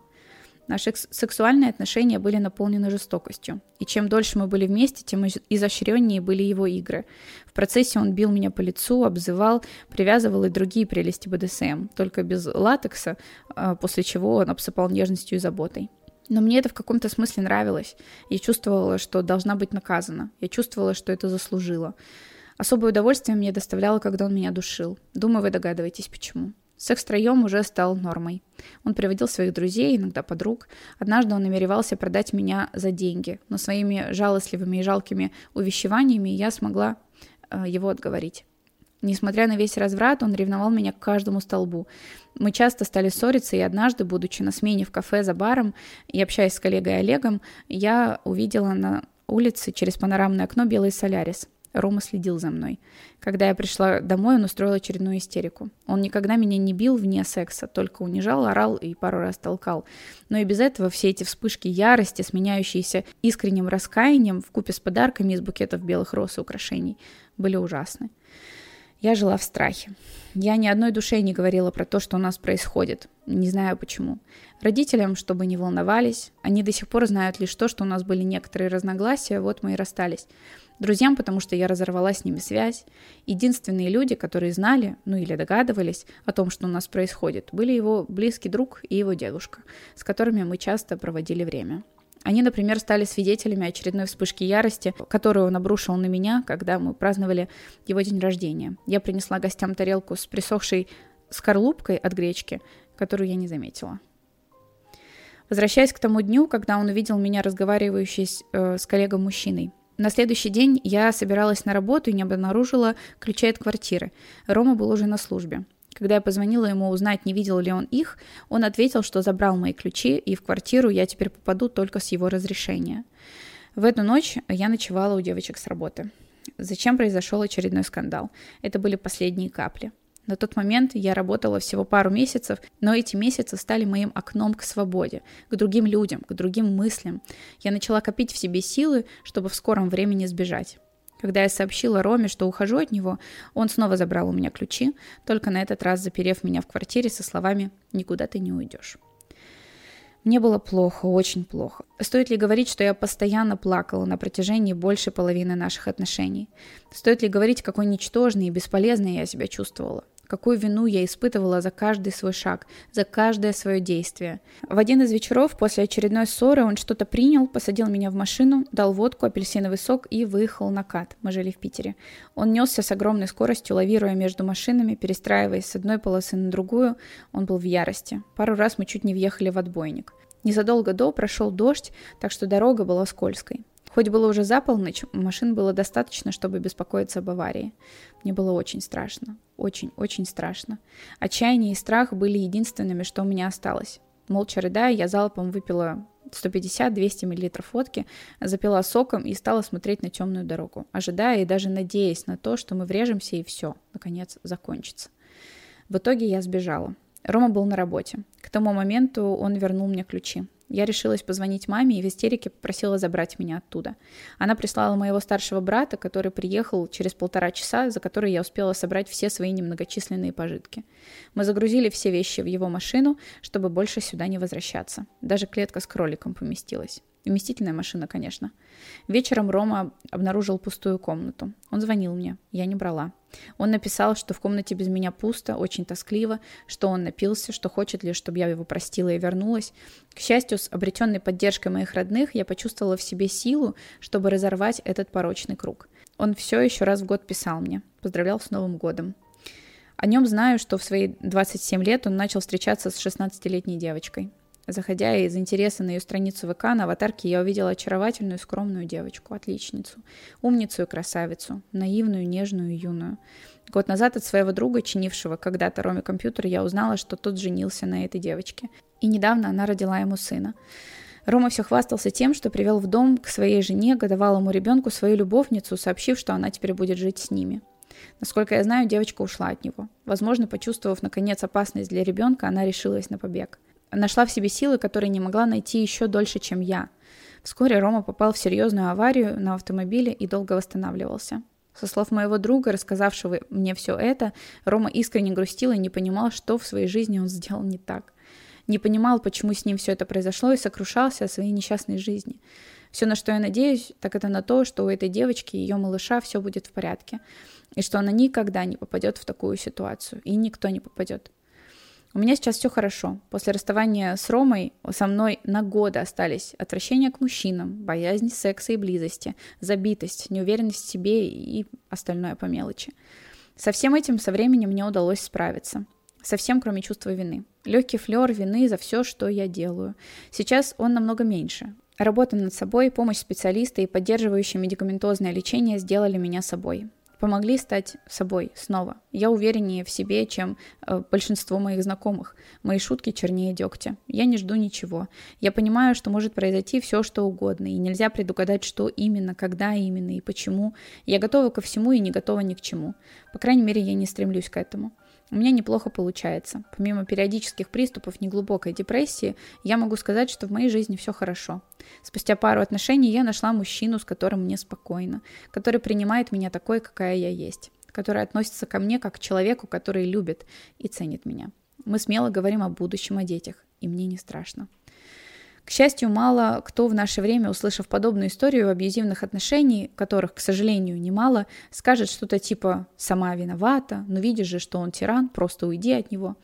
Наши сексуальные отношения были наполнены жестокостью. И чем дольше мы были вместе, тем изощреннее были его игры. В процессе он бил меня по лицу, обзывал, привязывал и другие прелести БДСМ, только без латекса, а, после чего он обсыпал нежностью и заботой. Но мне это в каком-то смысле нравилось. Я чувствовала, что должна быть наказана. Я чувствовала, что это заслужила. Особое удовольствие мне доставляло, когда он меня душил. Думаю, вы догадываетесь, почему. Секс втроем уже стал нормой. Он приводил своих друзей, иногда подруг. Однажды он намеревался продать меня за деньги, но своими жалостливыми и жалкими увещеваниями я смогла э, его отговорить. Несмотря на весь разврат, он ревновал меня к каждому столбу. Мы часто стали ссориться, и однажды, будучи на смене в кафе за баром и общаясь с коллегой Олегом, я увидела на улице через панорамное окно белый солярис. Рома следил за мной. Когда я пришла домой, он устроил очередную истерику. Он никогда меня не бил вне секса, только унижал, орал и пару раз толкал. Но и без этого все эти вспышки ярости, сменяющиеся искренним раскаянием в купе с подарками из букетов белых роз и украшений, были ужасны. Я жила в страхе. Я ни одной душе не говорила про то, что у нас происходит. Не знаю почему. Родителям, чтобы не волновались, они до сих пор знают лишь то, что у нас были некоторые разногласия, вот мы и расстались. Друзьям, потому что я разорвала с ними связь. Единственные люди, которые знали, ну или догадывались о том, что у нас происходит, были его близкий друг и его дедушка, с которыми мы часто проводили время. Они, например, стали свидетелями очередной вспышки ярости, которую он обрушил на меня, когда мы праздновали его день рождения. Я принесла гостям тарелку с присохшей скорлупкой от гречки, которую я не заметила. Возвращаясь к тому дню, когда он увидел меня разговаривающей с, э, с коллегом-мужчиной. На следующий день я собиралась на работу и не обнаружила ключей от квартиры. Рома был уже на службе. Когда я позвонила ему узнать, не видел ли он их, он ответил, что забрал мои ключи, и в квартиру я теперь попаду только с его разрешения. В эту ночь я ночевала у девочек с работы. Зачем произошел очередной скандал? Это были последние капли. На тот момент я работала всего пару месяцев, но эти месяцы стали моим окном к свободе, к другим людям, к другим мыслям. Я начала копить в себе силы, чтобы в скором времени сбежать. Когда я сообщила Роме, что ухожу от него, он снова забрал у меня ключи, только на этот раз заперев меня в квартире со словами «Никуда ты не уйдешь». Мне было плохо, очень плохо. Стоит ли говорить, что я постоянно плакала на протяжении большей половины наших отношений? Стоит ли говорить, какой ничтожной и бесполезной я себя чувствовала? Какую вину я испытывала за каждый свой шаг, за каждое свое действие. В один из вечеров после очередной ссоры он что-то принял, посадил меня в машину, дал водку, апельсиновый сок и выехал на кат. Мы жили в Питере. Он несся с огромной скоростью, лавируя между машинами, перестраиваясь с одной полосы на другую. Он был в ярости. Пару раз мы чуть не въехали в отбойник. Незадолго до прошел дождь, так что дорога была скользкой. Хоть было уже за полночь, машин было достаточно, чтобы беспокоиться об аварии. Мне было очень страшно. Очень-очень страшно. Отчаяние и страх были единственными, что у меня осталось. Молча рыдая, я залпом выпила 150-200 мл водки, запила соком и стала смотреть на темную дорогу, ожидая и даже надеясь на то, что мы врежемся и все, наконец, закончится. В итоге я сбежала. Рома был на работе. К тому моменту он вернул мне ключи. Я решилась позвонить маме и в истерике попросила забрать меня оттуда. Она прислала моего старшего брата, который приехал через полтора часа, за которые я успела собрать все свои немногочисленные пожитки. Мы загрузили все вещи в его машину, чтобы больше сюда не возвращаться. Даже клетка с кроликом поместилась. Вместительная машина, конечно. Вечером Рома обнаружил пустую комнату. Он звонил мне. Я не брала. Он написал, что в комнате без меня пусто, очень тоскливо, что он напился, что хочет лишь, чтобы я его простила и вернулась. К счастью, с обретенной поддержкой моих родных я почувствовала в себе силу, чтобы разорвать этот порочный круг. Он все еще раз в год писал мне. Поздравлял с Новым годом. О нем знаю, что в свои 27 лет он начал встречаться с 16-летней девочкой. Заходя из интереса на ее страницу ВК, на аватарке я увидела очаровательную, скромную девочку, отличницу, умницу и красавицу, наивную, нежную и юную. Год назад от своего друга, чинившего когда-то Роме компьютер, я узнала, что тот женился на этой девочке. И недавно она родила ему сына. Рома все хвастался тем, что привел в дом к своей жене, годовалому ребенку, свою любовницу, сообщив, что она теперь будет жить с ними. Насколько я знаю, девочка ушла от него. Возможно, почувствовав наконец опасность для ребенка, она решилась на побег нашла в себе силы, которые не могла найти еще дольше, чем я. Вскоре Рома попал в серьезную аварию на автомобиле и долго восстанавливался. Со слов моего друга, рассказавшего мне все это, Рома искренне грустил и не понимал, что в своей жизни он сделал не так. Не понимал, почему с ним все это произошло, и сокрушался о своей несчастной жизни. Все, на что я надеюсь, так это на то, что у этой девочки и ее малыша все будет в порядке, и что она никогда не попадет в такую ситуацию, и никто не попадет. У меня сейчас все хорошо. После расставания с Ромой со мной на годы остались отвращение к мужчинам, боязнь секса и близости, забитость, неуверенность в себе и остальное по мелочи. Со всем этим со временем мне удалось справиться. Совсем кроме чувства вины. Легкий флер вины за все, что я делаю. Сейчас он намного меньше. Работа над собой, помощь специалиста и поддерживающее медикаментозное лечение сделали меня собой. Помогли стать собой снова. Я увереннее в себе, чем э, большинство моих знакомых. Мои шутки чернее дегтя. Я не жду ничего. Я понимаю, что может произойти все, что угодно, и нельзя предугадать, что именно, когда именно и почему. Я готова ко всему и не готова ни к чему. По крайней мере, я не стремлюсь к этому. У меня неплохо получается. Помимо периодических приступов неглубокой депрессии, я могу сказать, что в моей жизни все хорошо. Спустя пару отношений я нашла мужчину, с которым мне спокойно, который принимает меня такой, какая я есть, который относится ко мне как к человеку, который любит и ценит меня. Мы смело говорим о будущем, о детях, и мне не страшно. К счастью, мало кто в наше время, услышав подобную историю абьюзивных отношений, которых, к сожалению, немало, скажет что-то типа «сама виновата», «ну видишь же, что он тиран, просто уйди от него».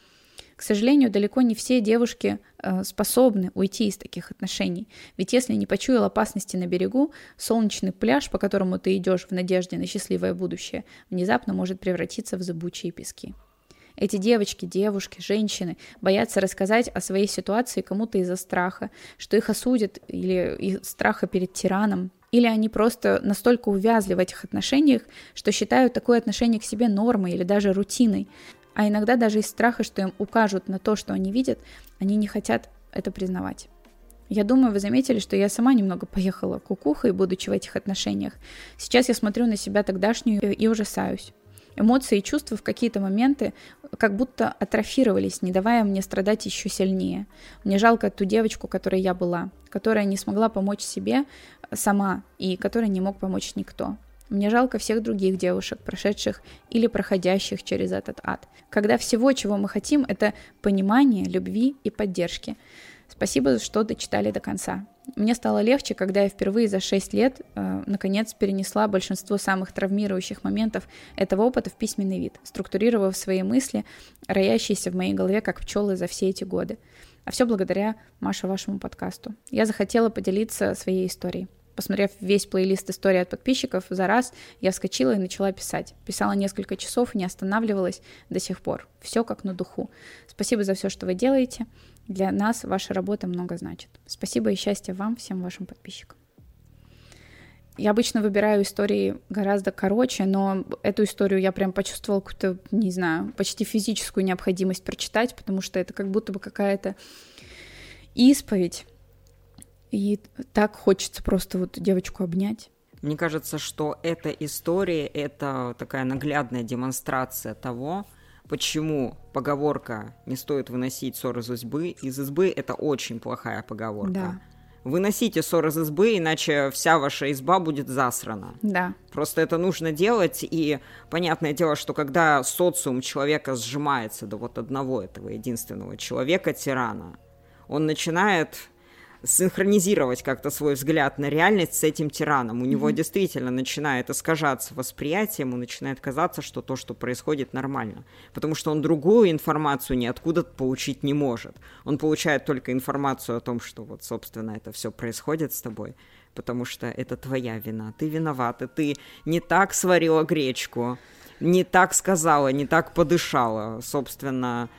К сожалению, далеко не все девушки э, способны уйти из таких отношений. Ведь если не почуял опасности на берегу, солнечный пляж, по которому ты идешь в надежде на счастливое будущее, внезапно может превратиться в зыбучие пески. Эти девочки, девушки, женщины боятся рассказать о своей ситуации кому-то из-за страха, что их осудят или из страха перед тираном, или они просто настолько увязли в этих отношениях, что считают такое отношение к себе нормой или даже рутиной. А иногда даже из страха, что им укажут на то, что они видят, они не хотят это признавать. Я думаю, вы заметили, что я сама немного поехала кукухой, будучи в этих отношениях. Сейчас я смотрю на себя тогдашнюю и ужасаюсь. Эмоции и чувства в какие-то моменты как будто атрофировались, не давая мне страдать еще сильнее. Мне жалко ту девочку, которой я была, которая не смогла помочь себе сама и которой не мог помочь никто. Мне жалко всех других девушек, прошедших или проходящих через этот ад. Когда всего, чего мы хотим, это понимание, любви и поддержки. Спасибо, что дочитали до конца. Мне стало легче, когда я впервые за 6 лет э, наконец перенесла большинство самых травмирующих моментов этого опыта в письменный вид, структурировав свои мысли, роящиеся в моей голове как пчелы за все эти годы. А все благодаря, Маша, вашему подкасту. Я захотела поделиться своей историей. Посмотрев весь плейлист истории от подписчиков за раз, я вскочила и начала писать. Писала несколько часов и не останавливалась до сих пор. Все как на духу. Спасибо за все, что вы делаете. Для нас ваша работа много значит. Спасибо и счастья вам, всем вашим подписчикам. Я обычно выбираю истории гораздо короче, но эту историю я прям почувствовала какую-то, не знаю, почти физическую необходимость прочитать, потому что это как будто бы какая-то исповедь. И так хочется просто вот девочку обнять. Мне кажется, что эта история — это такая наглядная демонстрация того, почему поговорка «не стоит выносить ссор из избы» из избы — это очень плохая поговорка. Да. Выносите ссор из избы, иначе вся ваша изба будет засрана. Да. Просто это нужно делать, и понятное дело, что когда социум человека сжимается до вот одного этого единственного человека-тирана, он начинает синхронизировать как-то свой взгляд на реальность с этим тираном. У mm-hmm. него действительно начинает искажаться восприятие, ему начинает казаться, что то, что происходит, нормально. Потому что он другую информацию ниоткуда получить не может. Он получает только информацию о том, что вот, собственно, это все происходит с тобой, потому что это твоя вина. Ты виновата, ты не так сварила гречку, не так сказала, не так подышала. Собственно,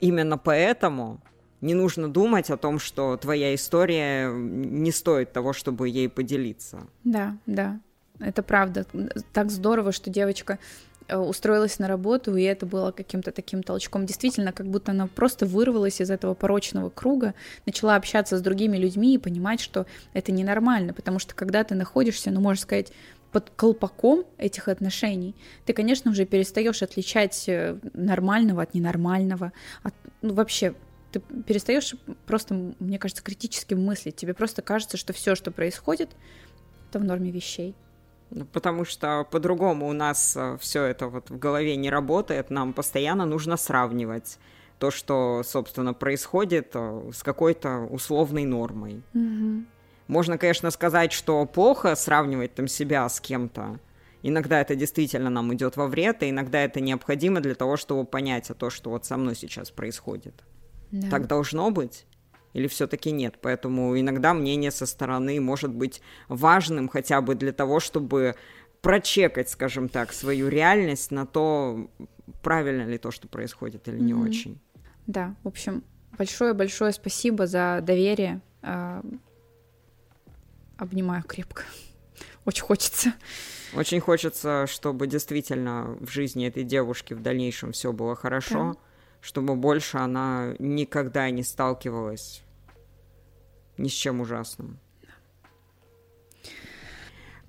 именно поэтому не нужно думать о том, что твоя история не стоит того, чтобы ей поделиться. Да, да, это правда. Так здорово, что девочка э, устроилась на работу, и это было каким-то таким толчком. Действительно, как будто она просто вырвалась из этого порочного круга, начала общаться с другими людьми и понимать, что это ненормально, потому что когда ты находишься, ну, можно сказать, под колпаком этих отношений, ты, конечно, уже перестаешь отличать э, нормального от ненормального, от, ну, вообще ты перестаешь просто, мне кажется, критически мыслить. Тебе просто кажется, что все, что происходит, это в норме вещей. Ну, потому что по-другому у нас э, все это вот в голове не работает. Нам постоянно нужно сравнивать то, что, собственно, происходит э, с какой-то условной нормой. Угу. Можно, конечно, сказать, что плохо сравнивать там себя с кем-то. Иногда это действительно нам идет во вред, и иногда это необходимо для того, чтобы понять а то, что вот со мной сейчас происходит. Да. Так должно быть? Или все-таки нет? Поэтому иногда мнение со стороны может быть важным хотя бы для того, чтобы прочекать, скажем так, свою реальность на то, правильно ли то, что происходит, или mm-hmm. не очень. Да, в общем, большое-большое спасибо за доверие. А, обнимаю крепко. очень хочется. Очень хочется, чтобы действительно в жизни этой девушки в дальнейшем все было хорошо, да. Чтобы больше она никогда не сталкивалась ни с чем ужасным.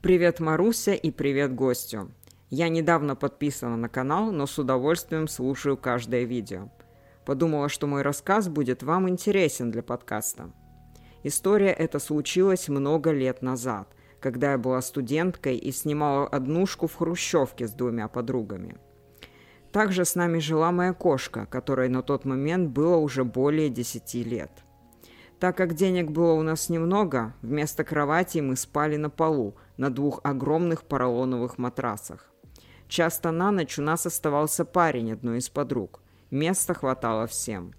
Привет, Маруся, и привет гостю. Я недавно подписана на канал, но с удовольствием слушаю каждое видео. Подумала, что мой рассказ будет вам интересен для подкаста. История эта случилась много лет назад, когда я была студенткой и снимала однушку в хрущевке с двумя подругами. Также с нами жила моя кошка, которой на тот момент было уже более 10 лет. Так как денег было у нас немного, вместо кровати мы спали на полу, на двух огромных поролоновых матрасах. Часто на ночь у нас оставался парень одной из подруг. Места хватало всем.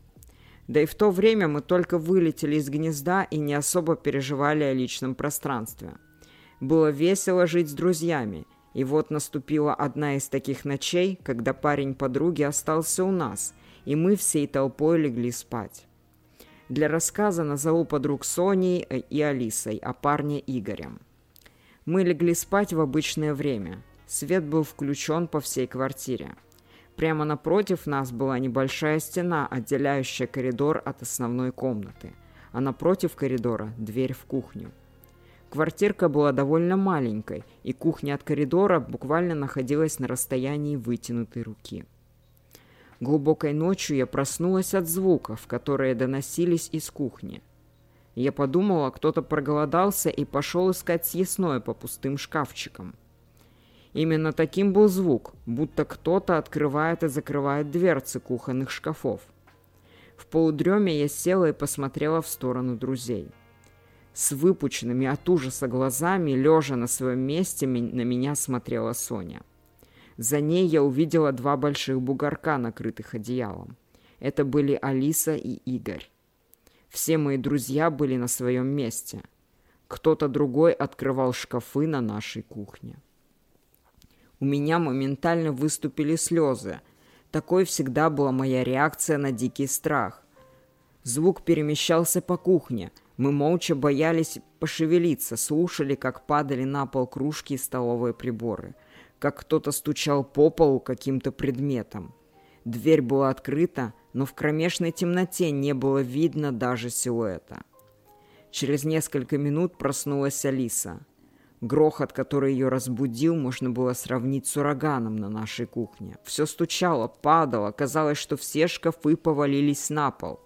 Да и в то время мы только вылетели из гнезда и не особо переживали о личном пространстве. Было весело жить с друзьями, и вот наступила одна из таких ночей, когда парень подруги остался у нас, и мы всей толпой легли спать. Для рассказа назову подруг Соней и Алисой, а парня Игорем. Мы легли спать в обычное время. Свет был включен по всей квартире. Прямо напротив нас была небольшая стена, отделяющая коридор от основной комнаты, а напротив коридора дверь в кухню. Квартирка была довольно маленькой, и кухня от коридора буквально находилась на расстоянии вытянутой руки. Глубокой ночью я проснулась от звуков, которые доносились из кухни. Я подумала, кто-то проголодался и пошел искать съестное по пустым шкафчикам. Именно таким был звук, будто кто-то открывает и закрывает дверцы кухонных шкафов. В полудреме я села и посмотрела в сторону друзей. С выпученными от ужаса глазами, лежа на своем месте, на меня смотрела Соня. За ней я увидела два больших бугорка, накрытых одеялом. Это были Алиса и Игорь. Все мои друзья были на своем месте. Кто-то другой открывал шкафы на нашей кухне. У меня моментально выступили слезы. Такой всегда была моя реакция на дикий страх. Звук перемещался по кухне. Мы молча боялись пошевелиться, слушали, как падали на пол кружки и столовые приборы – как кто-то стучал по полу каким-то предметом. Дверь была открыта, но в кромешной темноте не было видно даже силуэта. Через несколько минут проснулась Алиса. Грохот, который ее разбудил, можно было сравнить с ураганом на нашей кухне. Все стучало, падало, казалось, что все шкафы повалились на пол.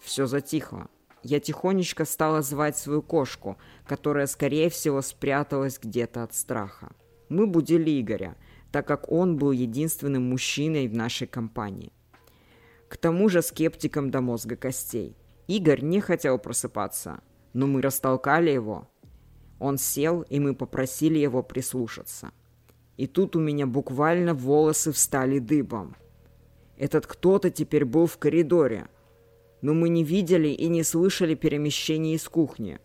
Все затихло. Я тихонечко стала звать свою кошку, которая, скорее всего, спряталась где-то от страха. Мы будили Игоря, так как он был единственным мужчиной в нашей компании. К тому же скептиком до мозга костей. Игорь не хотел просыпаться, но мы растолкали его. Он сел, и мы попросили его прислушаться. И тут у меня буквально волосы встали дыбом. Этот кто-то теперь был в коридоре, но мы не видели и не слышали перемещений из кухни.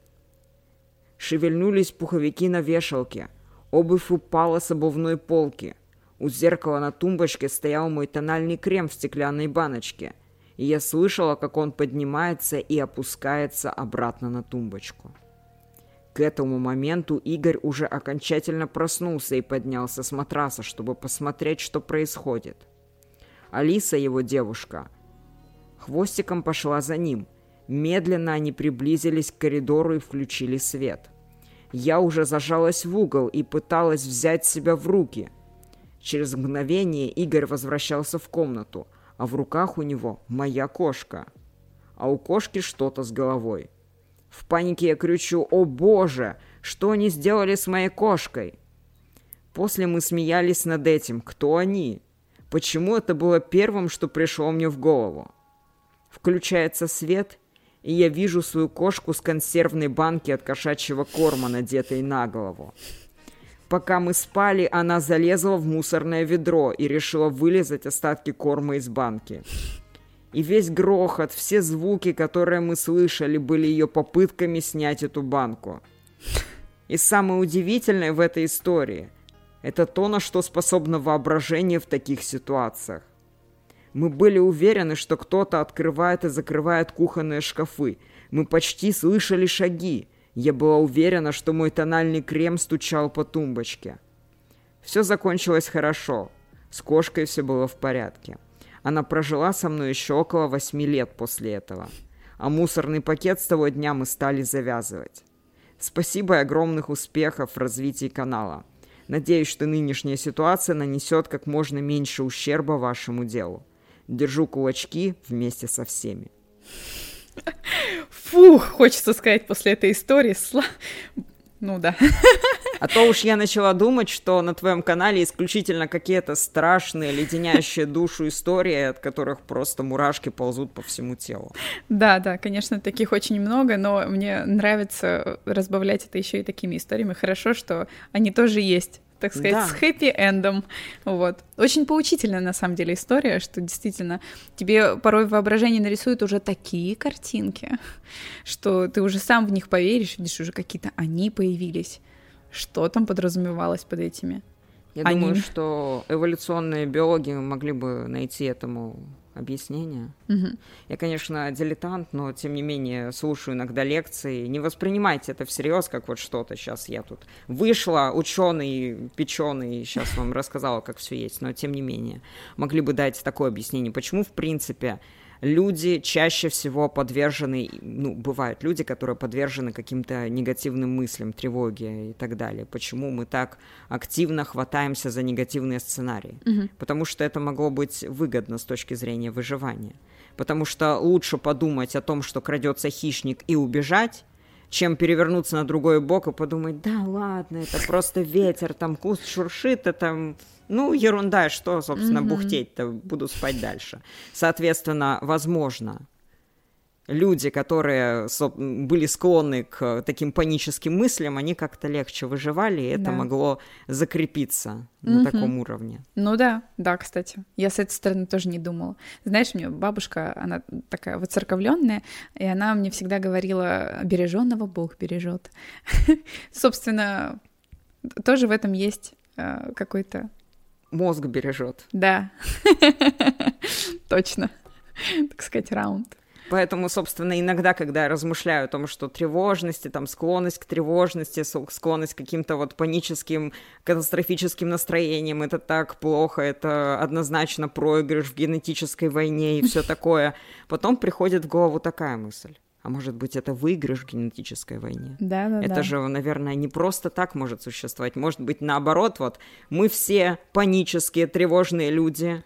Шевельнулись пуховики на вешалке, Обувь упала с обувной полки. У зеркала на тумбочке стоял мой тональный крем в стеклянной баночке, и я слышала, как он поднимается и опускается обратно на тумбочку. К этому моменту Игорь уже окончательно проснулся и поднялся с матраса, чтобы посмотреть, что происходит. Алиса, его девушка, хвостиком пошла за ним. Медленно они приблизились к коридору и включили свет – я уже зажалась в угол и пыталась взять себя в руки. Через мгновение Игорь возвращался в комнату, а в руках у него моя кошка. А у кошки что-то с головой. В панике я кричу «О боже! Что они сделали с моей кошкой?» После мы смеялись над этим. Кто они? Почему это было первым, что пришло мне в голову? Включается свет, и я вижу свою кошку с консервной банки от кошачьего корма, надетой на голову. Пока мы спали, она залезла в мусорное ведро и решила вылезать остатки корма из банки. И весь грохот, все звуки, которые мы слышали, были ее попытками снять эту банку. И самое удивительное в этой истории – это то, на что способно воображение в таких ситуациях. Мы были уверены, что кто-то открывает и закрывает кухонные шкафы. Мы почти слышали шаги. Я была уверена, что мой тональный крем стучал по тумбочке. Все закончилось хорошо. С кошкой все было в порядке. Она прожила со мной еще около восьми лет после этого. А мусорный пакет с того дня мы стали завязывать. Спасибо и огромных успехов в развитии канала. Надеюсь, что нынешняя ситуация нанесет как можно меньше ущерба вашему делу. Держу кулачки вместе со всеми. Фух, хочется сказать после этой истории. Сла... Ну да. А то уж я начала думать, что на твоем канале исключительно какие-то страшные, леденящие душу истории, от которых просто мурашки ползут по всему телу. Да, да, конечно, таких очень много, но мне нравится разбавлять это еще и такими историями. Хорошо, что они тоже есть так сказать, да. с хэппи-эндом. Вот. Очень поучительная, на самом деле, история, что действительно тебе порой воображение нарисует уже такие картинки, что ты уже сам в них поверишь, видишь, уже какие-то они появились. Что там подразумевалось под этими? Я они... думаю, что эволюционные биологи могли бы найти этому объяснения. Угу. Я, конечно, дилетант, но тем не менее слушаю иногда лекции. Не воспринимайте это всерьез, как вот что-то. Сейчас я тут вышла, ученый, печеный, сейчас вам рассказала, как все есть. Но тем не менее, могли бы дать такое объяснение, почему, в принципе, люди чаще всего подвержены, ну, бывают люди, которые подвержены каким-то негативным мыслям, тревоге и так далее. Почему мы так активно хватаемся за негативные сценарии? Угу. Потому что это могло быть выгодно с точки зрения выживания. Потому что лучше подумать о том, что крадется хищник и убежать, чем перевернуться на другой бок и подумать, да ладно, это просто ветер, там куст шуршит, это ну, ерунда, что, собственно, mm-hmm. бухтеть-то, буду спать дальше. Соответственно, возможно, люди, которые были склонны к таким паническим мыслям, они как-то легче выживали, и это да. могло закрепиться mm-hmm. на таком уровне. Ну да, да, кстати. Я с этой стороны тоже не думала. Знаешь, у меня бабушка, она такая воцерковленная, и она мне всегда говорила, береженного Бог бережет. Собственно, тоже в этом есть э, какой-то мозг бережет. Да, точно, так сказать, раунд. Поэтому, собственно, иногда, когда я размышляю о том, что тревожности, там, склонность к тревожности, склонность к каким-то вот паническим, катастрофическим настроениям, это так плохо, это однозначно проигрыш в генетической войне и все такое, потом приходит в голову такая мысль а может быть, это выигрыш в генетической войне. Да, да, это да. же, наверное, не просто так может существовать. Может быть, наоборот, вот мы все панические, тревожные люди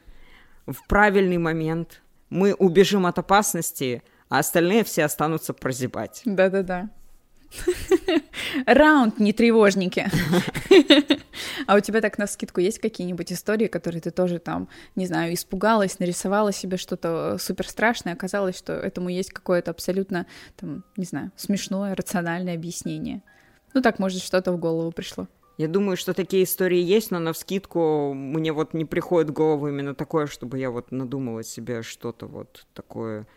в правильный момент. Мы убежим от опасности, а остальные все останутся прозябать. Да-да-да. Раунд, не тревожники. А у тебя так на скидку есть какие-нибудь истории, которые ты тоже там, не знаю, испугалась, нарисовала себе что-то супер страшное, оказалось, что этому есть какое-то абсолютно, там, не знаю, смешное, рациональное объяснение. Ну так, может, что-то в голову пришло. Я думаю, что такие истории есть, но на вскидку мне вот не приходит в голову именно такое, чтобы я вот надумала себе что-то вот такое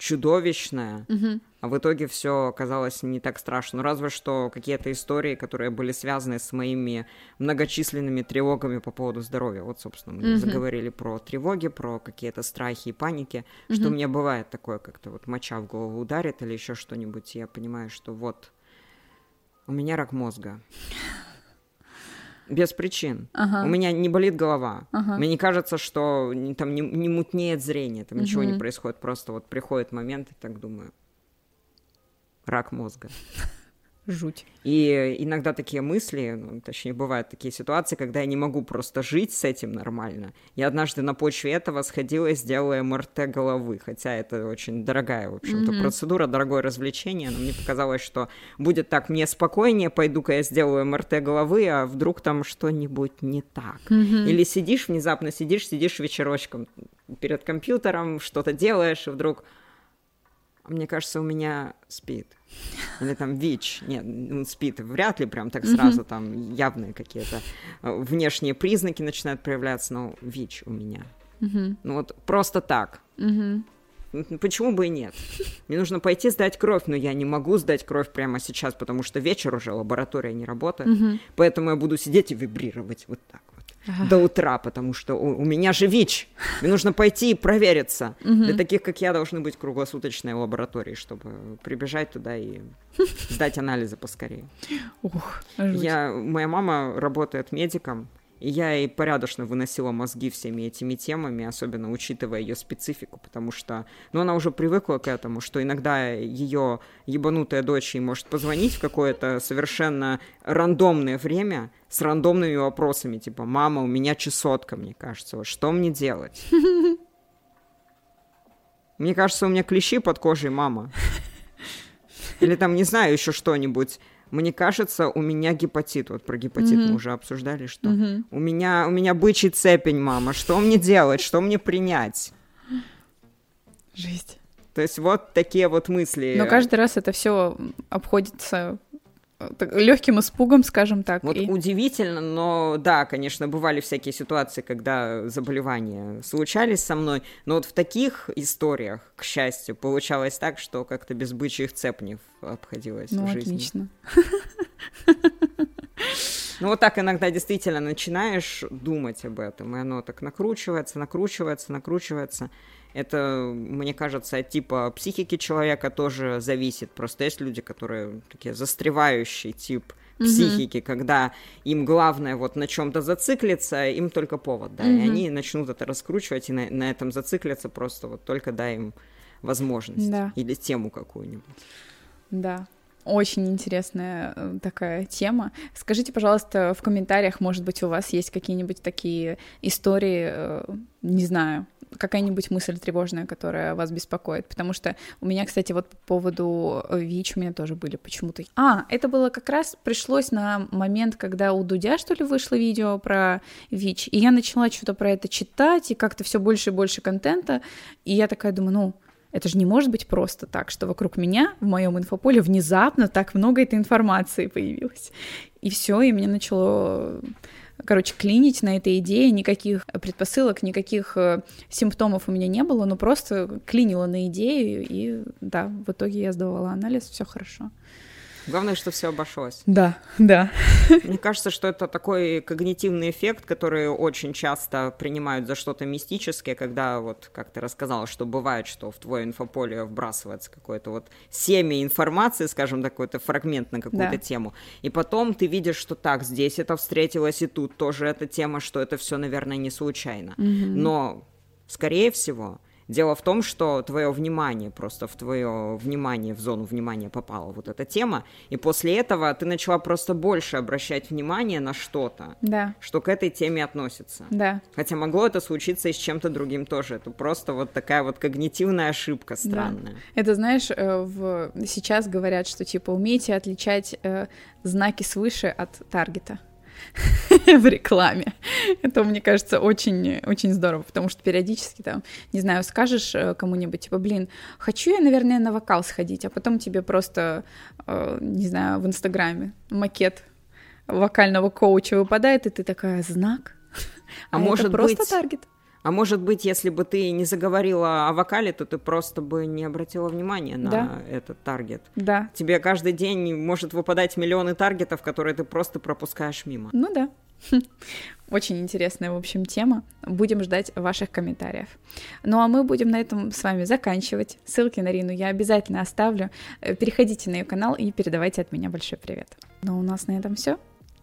чудовищное, угу. а в итоге все оказалось не так страшно. Ну, разве что какие-то истории, которые были связаны с моими многочисленными тревогами по поводу здоровья. Вот, собственно, мы угу. заговорили про тревоги, про какие-то страхи и паники, угу. что мне бывает такое, как-то вот моча в голову ударит или еще что-нибудь, и я понимаю, что вот у меня рак мозга без причин. Ага. У меня не болит голова. Ага. Мне не кажется, что там не, не мутнеет зрение, там угу. ничего не происходит. Просто вот приходит момент и так думаю. Рак мозга. Жуть. И иногда такие мысли, ну, точнее, бывают такие ситуации, когда я не могу просто жить с этим нормально. Я однажды на почве этого сходила и сделала МРТ головы, хотя это очень дорогая, в общем-то, mm-hmm. процедура, дорогое развлечение, но мне показалось, что будет так мне спокойнее, пойду-ка я сделаю МРТ головы, а вдруг там что-нибудь не так. Mm-hmm. Или сидишь, внезапно сидишь, сидишь вечерочком перед компьютером, что-то делаешь, и вдруг мне кажется, у меня спит. Или там ВИЧ. Нет, он спит. Вряд ли прям так сразу там явные какие-то э, внешние признаки начинают проявляться, но ВИЧ у меня. Ну вот просто так. Почему бы и нет? Мне нужно пойти сдать кровь, но я не могу сдать кровь прямо сейчас, потому что вечер уже, лаборатория не работает. Поэтому я буду сидеть и вибрировать вот так вот. Ага. до утра, потому что у, у меня же ВИЧ, мне нужно пойти и провериться. Для таких, как я, должны быть круглосуточные лаборатории, чтобы прибежать туда и сдать анализы поскорее. Ух, я, моя мама работает медиком, и я ей порядочно выносила мозги всеми этими темами, особенно учитывая ее специфику, потому что, ну, она уже привыкла к этому, что иногда ее ебанутая дочь ей может позвонить в какое-то совершенно рандомное время с рандомными вопросами, типа, мама, у меня чесотка, мне кажется, что мне делать? Мне кажется, у меня клещи под кожей, мама. Или там, не знаю, еще что-нибудь. Мне кажется, у меня гепатит. Вот про гепатит mm-hmm. мы уже обсуждали, что mm-hmm. у меня у меня бычий цепень, мама. Что мне делать? Что мне принять? Жесть. То есть вот такие вот мысли. Но каждый раз это все обходится легким испугом, скажем так. Вот и... удивительно, но да, конечно, бывали всякие ситуации, когда заболевания случались со мной, но вот в таких историях, к счастью, получалось так, что как-то без бычьих цепнев обходилось ну, в жизни. отлично. Ну вот так иногда действительно начинаешь думать об этом, и оно так накручивается, накручивается, накручивается. Это, мне кажется, от типа психики человека тоже зависит. Просто есть люди, которые такие застревающий тип психики, mm-hmm. когда им главное вот на чем-то зациклиться, им только повод, да, mm-hmm. и они начнут это раскручивать и на, на этом зациклиться просто вот только дай им возможность да. или тему какую-нибудь. Да. Очень интересная э, такая тема. Скажите, пожалуйста, в комментариях, может быть, у вас есть какие-нибудь такие истории, э, не знаю, какая-нибудь мысль тревожная, которая вас беспокоит? Потому что у меня, кстати, вот по поводу ВИЧ у меня тоже были почему-то... А, это было как раз пришлось на момент, когда у Дудя, что ли, вышло видео про ВИЧ, и я начала что-то про это читать, и как-то все больше и больше контента, и я такая думаю, ну, это же не может быть просто так, что вокруг меня, в моем инфополе, внезапно так много этой информации появилось. И все, и мне начало короче, клинить на этой идее, никаких предпосылок, никаких э, симптомов у меня не было, но просто клинила на идею, и да, в итоге я сдавала анализ, все хорошо. Главное, что все обошлось. Да, да. Мне кажется, что это такой когнитивный эффект, который очень часто принимают за что-то мистическое, когда вот, как ты рассказала, что бывает, что в твое инфополе вбрасывается какое-то вот семя информации, скажем, такой-то фрагмент на какую-то да. тему, и потом ты видишь, что так, здесь это встретилось, и тут тоже эта тема, что это все, наверное, не случайно. Угу. Но, скорее всего, Дело в том, что твое внимание, просто в твое внимание, в зону внимания попала вот эта тема, и после этого ты начала просто больше обращать внимание на что-то, да. что к этой теме относится. Да. Хотя могло это случиться и с чем-то другим тоже. Это просто вот такая вот когнитивная ошибка странная. Да. Это знаешь, э, в... сейчас говорят, что типа умейте отличать э, знаки свыше от таргета. в рекламе. Это, мне кажется, очень, очень здорово, потому что периодически там, не знаю, скажешь э, кому-нибудь, типа, блин, хочу я, наверное, на вокал сходить, а потом тебе просто, э, не знаю, в Инстаграме макет вокального коуча выпадает, и ты такая, знак? А, а может это просто быть... таргет? А может быть, если бы ты не заговорила о вокале, то ты просто бы не обратила внимания на да. этот таргет. Да. Тебе каждый день может выпадать миллионы таргетов, которые ты просто пропускаешь мимо. Ну да. Очень интересная, в общем, тема. Будем ждать ваших комментариев. Ну а мы будем на этом с вами заканчивать. Ссылки на Рину я обязательно оставлю. Э, переходите на ее канал и передавайте от меня большой привет. Ну у нас на этом все.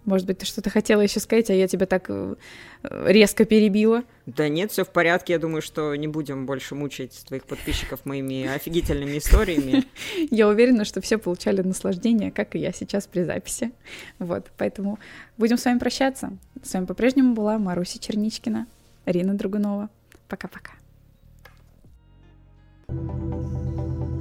Может быть, ты что-то хотела еще сказать, а я тебя так э, резко перебила. Да нет, все в порядке. Я думаю, что не будем больше мучить твоих подписчиков моими офигительными историями. Я уверена, что все получали наслаждение, как и я сейчас при записи. Вот, поэтому будем с вами прощаться. С вами по-прежнему была Маруся Черничкина, Рина Другунова. Пока-пока. thank you